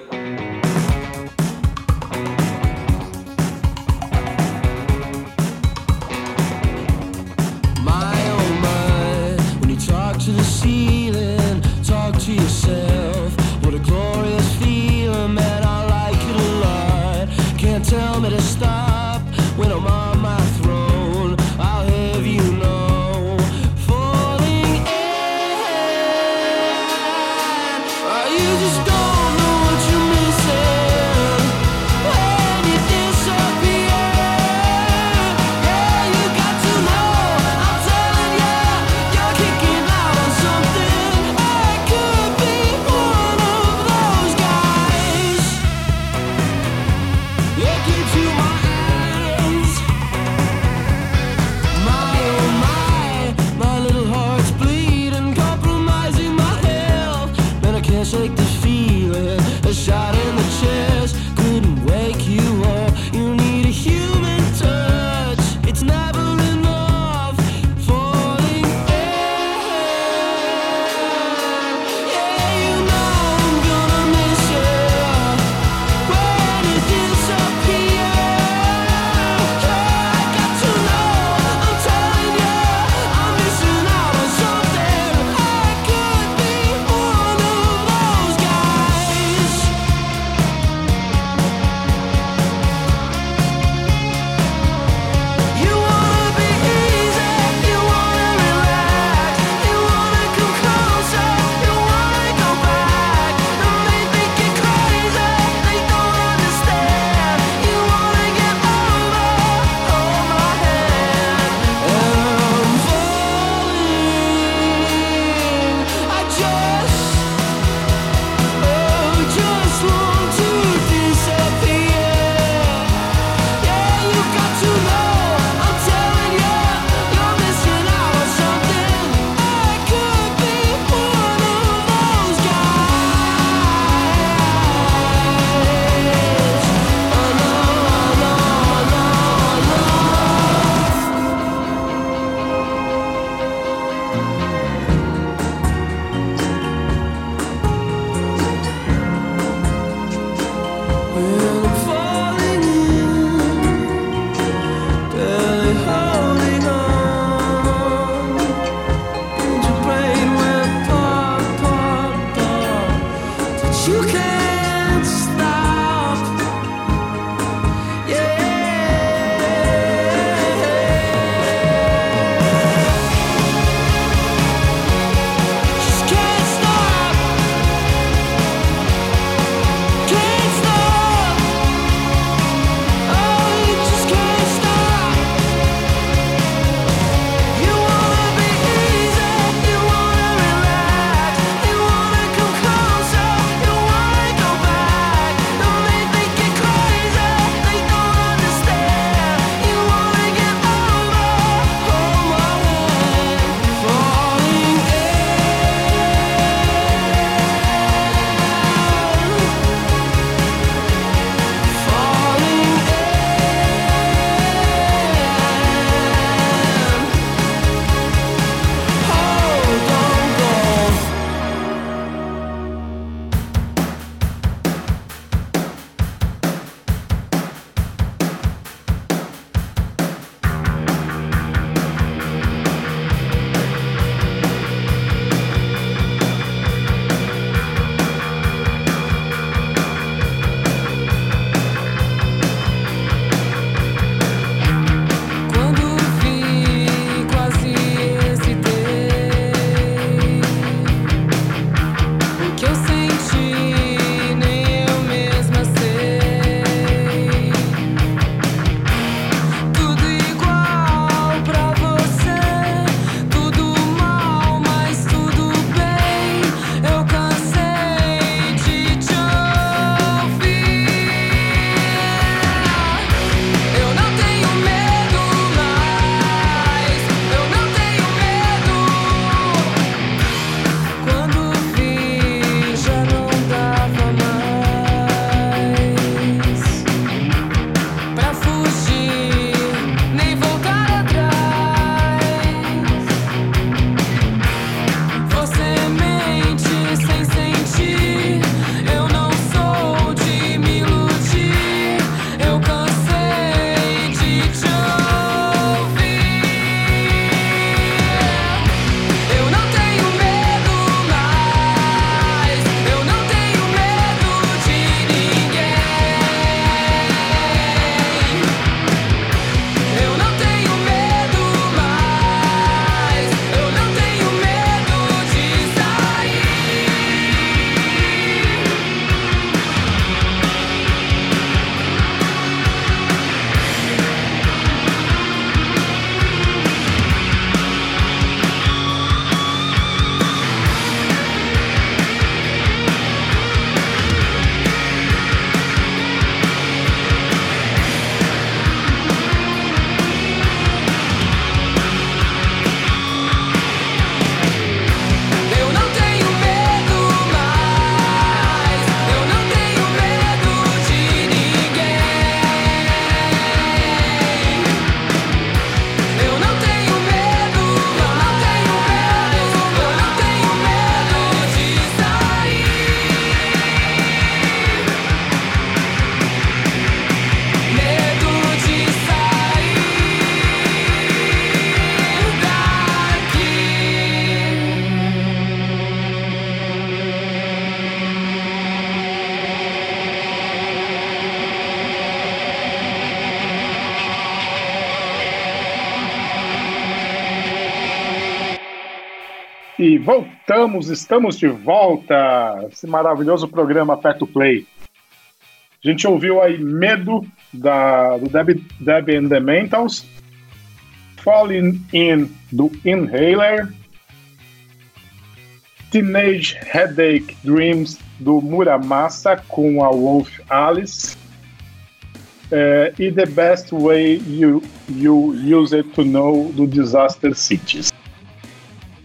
Voltamos, estamos de volta. Esse maravilhoso programa Perto Play. A gente ouviu aí Medo da, do Debbie and the Mentals, Falling In do Inhaler, Teenage Headache Dreams do Muramasa com a Wolf Alice. É, e The Best Way You, you Use It to Know do Disaster Cities.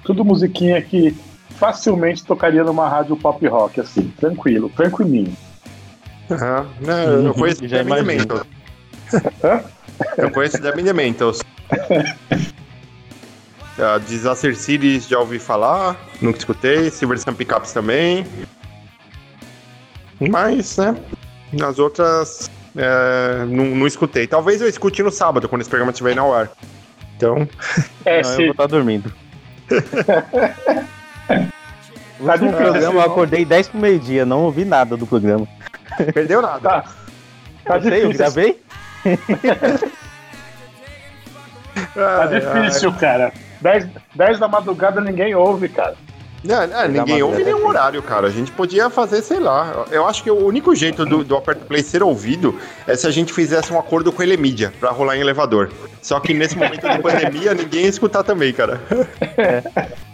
Tudo musiquinha que facilmente tocaria numa rádio pop rock, assim, tranquilo, tranquilinho. Aham, né, eu conheço Já Demi imagino. Mentals. Eu conheço Demi Mentals. A Disaster Cities já ouvi falar, nunca escutei. Silver Sun Pickups também. Mas, né, nas outras é, não, não escutei. Talvez eu escute no sábado, quando esse programa estiver indo ao ar. Então, É, Não, eu se, vou estar dormindo. No Tá difícil, programa eu acordei 10 pro meio-dia, não ouvi nada do programa. perdeu nada. tá, tá eu sei, eu gravei? tá difícil, cara. 10, 10 da madrugada ninguém ouve, cara. Não, não, ninguém ouve nenhum horário, cara. A gente podia fazer, sei lá. Eu acho que o único jeito do, do Aperto Play ser ouvido é se a gente fizesse um acordo com a Elemídia pra rolar em elevador. Só que nesse momento de pandemia, ninguém ia escutar também, cara.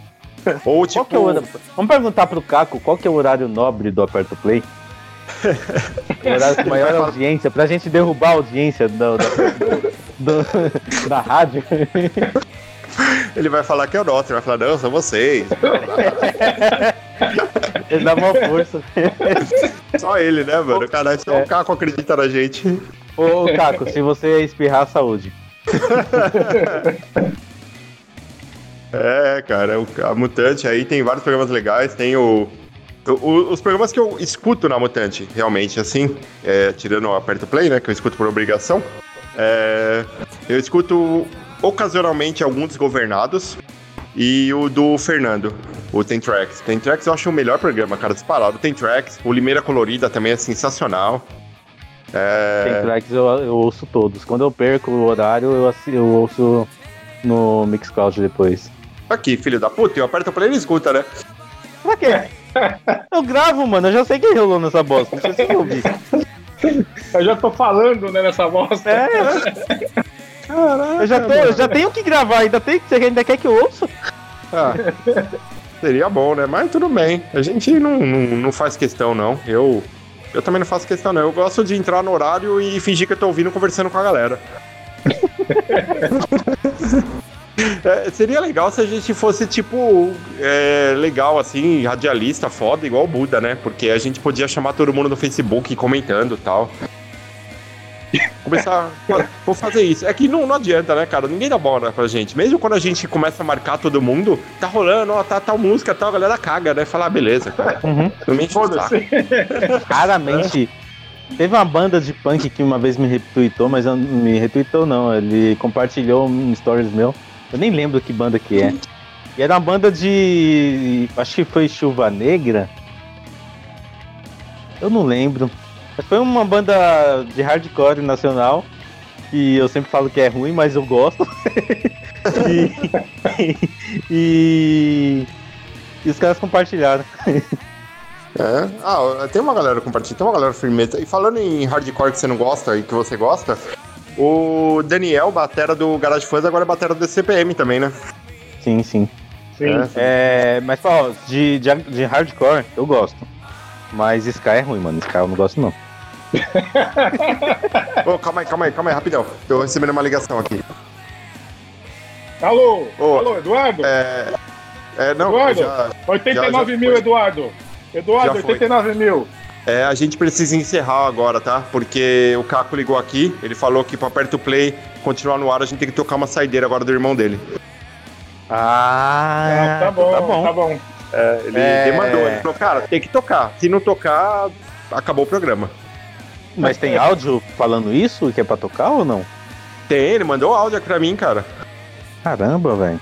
Ou tipo. Qual que é o horário? Vamos perguntar pro Caco qual que é o horário nobre do Aperto Play? o horário com maior audiência, pra gente derrubar a audiência do, da- do- da rádio. Ele vai falar que é o nosso, ele vai falar, não, são vocês. Ele dá uma força. Só ele, né, mano? Caralho, só o Caco acredita na gente. Ô, Caco, se você espirrar, saúde. É, cara, a Mutante aí tem vários programas legais, tem o. os programas que eu escuto na Mutante, realmente, assim, é, tirando o Aperto Play, né, que eu escuto por obrigação, é, eu escuto ocasionalmente alguns desgovernados e o do Fernando, o Tem Tracks. Tem Tracks eu acho o melhor programa, cara, disparado. Tem Tracks, o Limeira Colorida também é sensacional. É, Tem tracks eu, eu ouço todos. Quando eu perco o horário, eu, eu ouço no Mixcloud depois. Aqui, filho da puta, eu aperto e ele escuta, né? Pra quê? Eu gravo, mano, eu já sei quem rolou nessa bosta. Não sei se você ouviu. Eu já tô falando, né, nessa bosta. É, eu já, tô, eu já tenho que gravar, ainda, tem, você ainda quer que eu ouça? Ah, seria bom, né? Mas tudo bem. A gente não, não, não faz questão, não. Eu, eu também não faço questão, não. Eu gosto de entrar no horário e fingir que eu tô ouvindo conversando com a galera. É, seria legal se a gente fosse, tipo, é, legal, assim, radialista, foda, igual o Buda, né? Porque a gente podia chamar todo mundo no Facebook comentando e tal. Começar. Vou fazer isso. É que não, não adianta, né, cara? Ninguém dá bola pra gente. Mesmo quando a gente começa a marcar todo mundo, tá rolando, ó, tá tal música, tal, a galera caga, né? Fala, ah, beleza, cara. Uhum. Saco. Raramente. Teve uma banda de punk que uma vez me retweetou, mas eu- me retweetou não, ele compartilhou um stories meu. Eu nem lembro que banda que é. E era uma banda de. Acho que foi Chuva Negra. Eu não lembro. Mas foi uma banda de hardcore nacional. Que eu sempre falo que é ruim, mas eu gosto. e, e, e os caras compartilharam. É. Ah, tem uma galera compartilhando, tem uma galera firmeza. E falando em hardcore que você não gosta e que você gosta, o Daniel, batera do Garage Fãs, agora é batera do CPM também, né? Sim, sim. Sim. É, mas, ó, de, de, de hardcore eu gosto. Mas Sky é ruim, mano. Sky eu não gosto, não. Ô, calma aí, calma aí, calma aí, rapidão. Tô recebendo uma ligação aqui. Alô? Ô, Alô, Eduardo? É. É, não, Eduardo? já- 89 já- já mil, foi. Eduardo. Eduardo, Já foi. 89 mil. É, a gente precisa encerrar agora, tá? Porque o Caco ligou aqui, ele falou que pra aperto o play, continuar no ar, a gente tem que tocar uma saideira agora do irmão dele. Ah, tá bom, tá bom. tá bom. É, ele É. demandou, ele falou, cara, tem que tocar. Se não tocar, acabou o programa. Mas tem áudio falando isso que é pra tocar ou não? Tem, ele mandou áudio aqui pra mim, cara. Caramba, velho.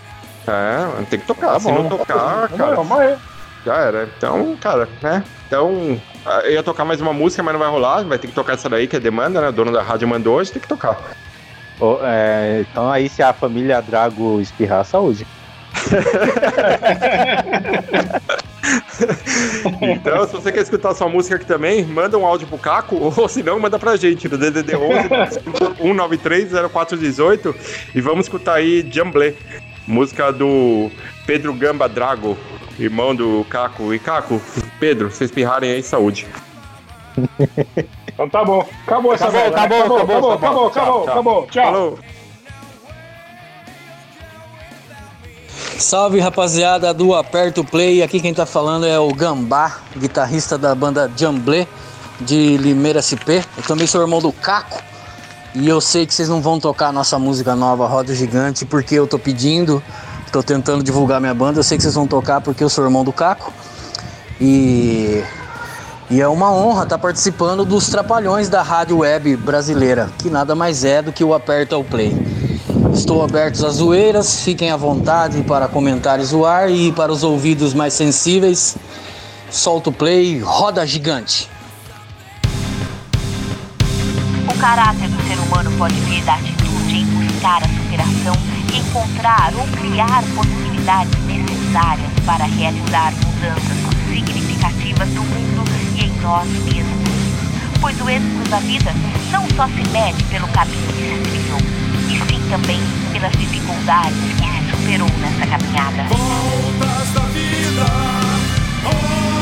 É, tem que tocar. Tá Se bom. não tocar, cara, Vamos aí. já era. Então, cara, né? Então, eu ia tocar mais uma música, mas não vai rolar. Vai ter que tocar essa daí, que é demanda, né? O dono da rádio mandou, hoje tem que tocar. Ô, é, então aí se a família Drago espirrar, saúde. Então, se você quer escutar sua música aqui também, manda um áudio pro Caco, ou se não, manda pra gente no DDD 11 193 0418 e vamos escutar aí Jamblé, música do Pedro Gamba Drago, irmão do Caco. E Caco, Pedro, vocês espirrarem aí, saúde. Então tá bom. Acabou essa Acabou, merda, né? acabou, acabou, acabou, acabou, acabou, tchau. acabou. Tchau. Falou. Salve rapaziada do Aperto Play, aqui quem tá falando é o Gambá, guitarrista da banda Jamblé de Limeira SP. Eu também sou irmão do Caco e eu sei que vocês não vão tocar a nossa música nova Roda Gigante porque eu tô pedindo, tô tentando divulgar minha banda. Eu sei que vocês vão tocar porque eu sou irmão do Caco e, e é uma honra estar participando dos Trapalhões da Rádio Web brasileira, que nada mais é do que o Aperto ao Play. Estou aberto às zoeiras, fiquem à vontade para comentar e zoar e para os ouvidos mais sensíveis, solta o play, roda gigante. O caráter do ser humano pode vir da atitude em buscar a superação encontrar ou criar possibilidades necessárias para realizar mudanças significativas no mundo e em nós mesmos. Pois o êxito da vida não só se mede pelo caminho que se trilhou, e sim também pelas dificuldades que se superou nessa caminhada. Voltas da vida, roda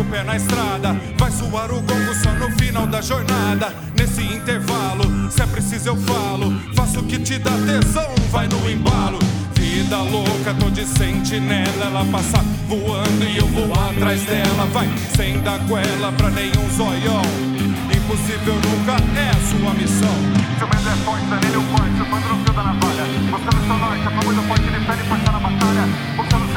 o pé na estrada, vai suar o gongo só no final da jornada. Nesse intervalo, se é preciso eu falo, faço o que te dá tesão, vai no embalo. Vida louca, tô de sentinela. Ela passa voando e eu vou atrás dela. Vai sem dar goela pra nenhum zoião. Impossível nunca é sua missão. Seu medo é forte, danilo forte, surfando no fio da navalha. Buscando seu norte, a família forte, ele pede força na batalha. Buscando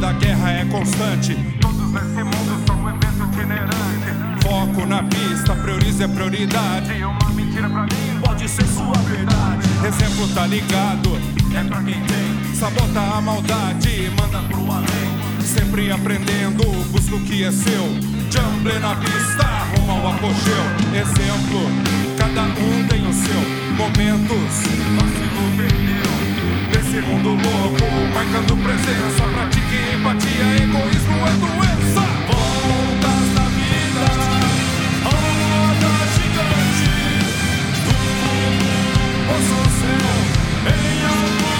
batalha perdida, a guerra é constante. Todos nesse mundo são um evento itinerante. Foco na pista, priorize a prioridade. Uma mentira pra mim pode ser sua verdade. Exemplo tá ligado, é pra quem tem. Sabota a maldade, manda pro além. Sempre aprendendo, busca o que é seu. Jumble na pista, rumo ao apogeu. Exemplo, cada um tem o seu. Momentos, vacilo perdeu. Nesse mundo louco, marcando presença, pratique empatia, egoísmo é doença. Voltas da vida, roda gigante, do fundo do poço ao céu, em alguns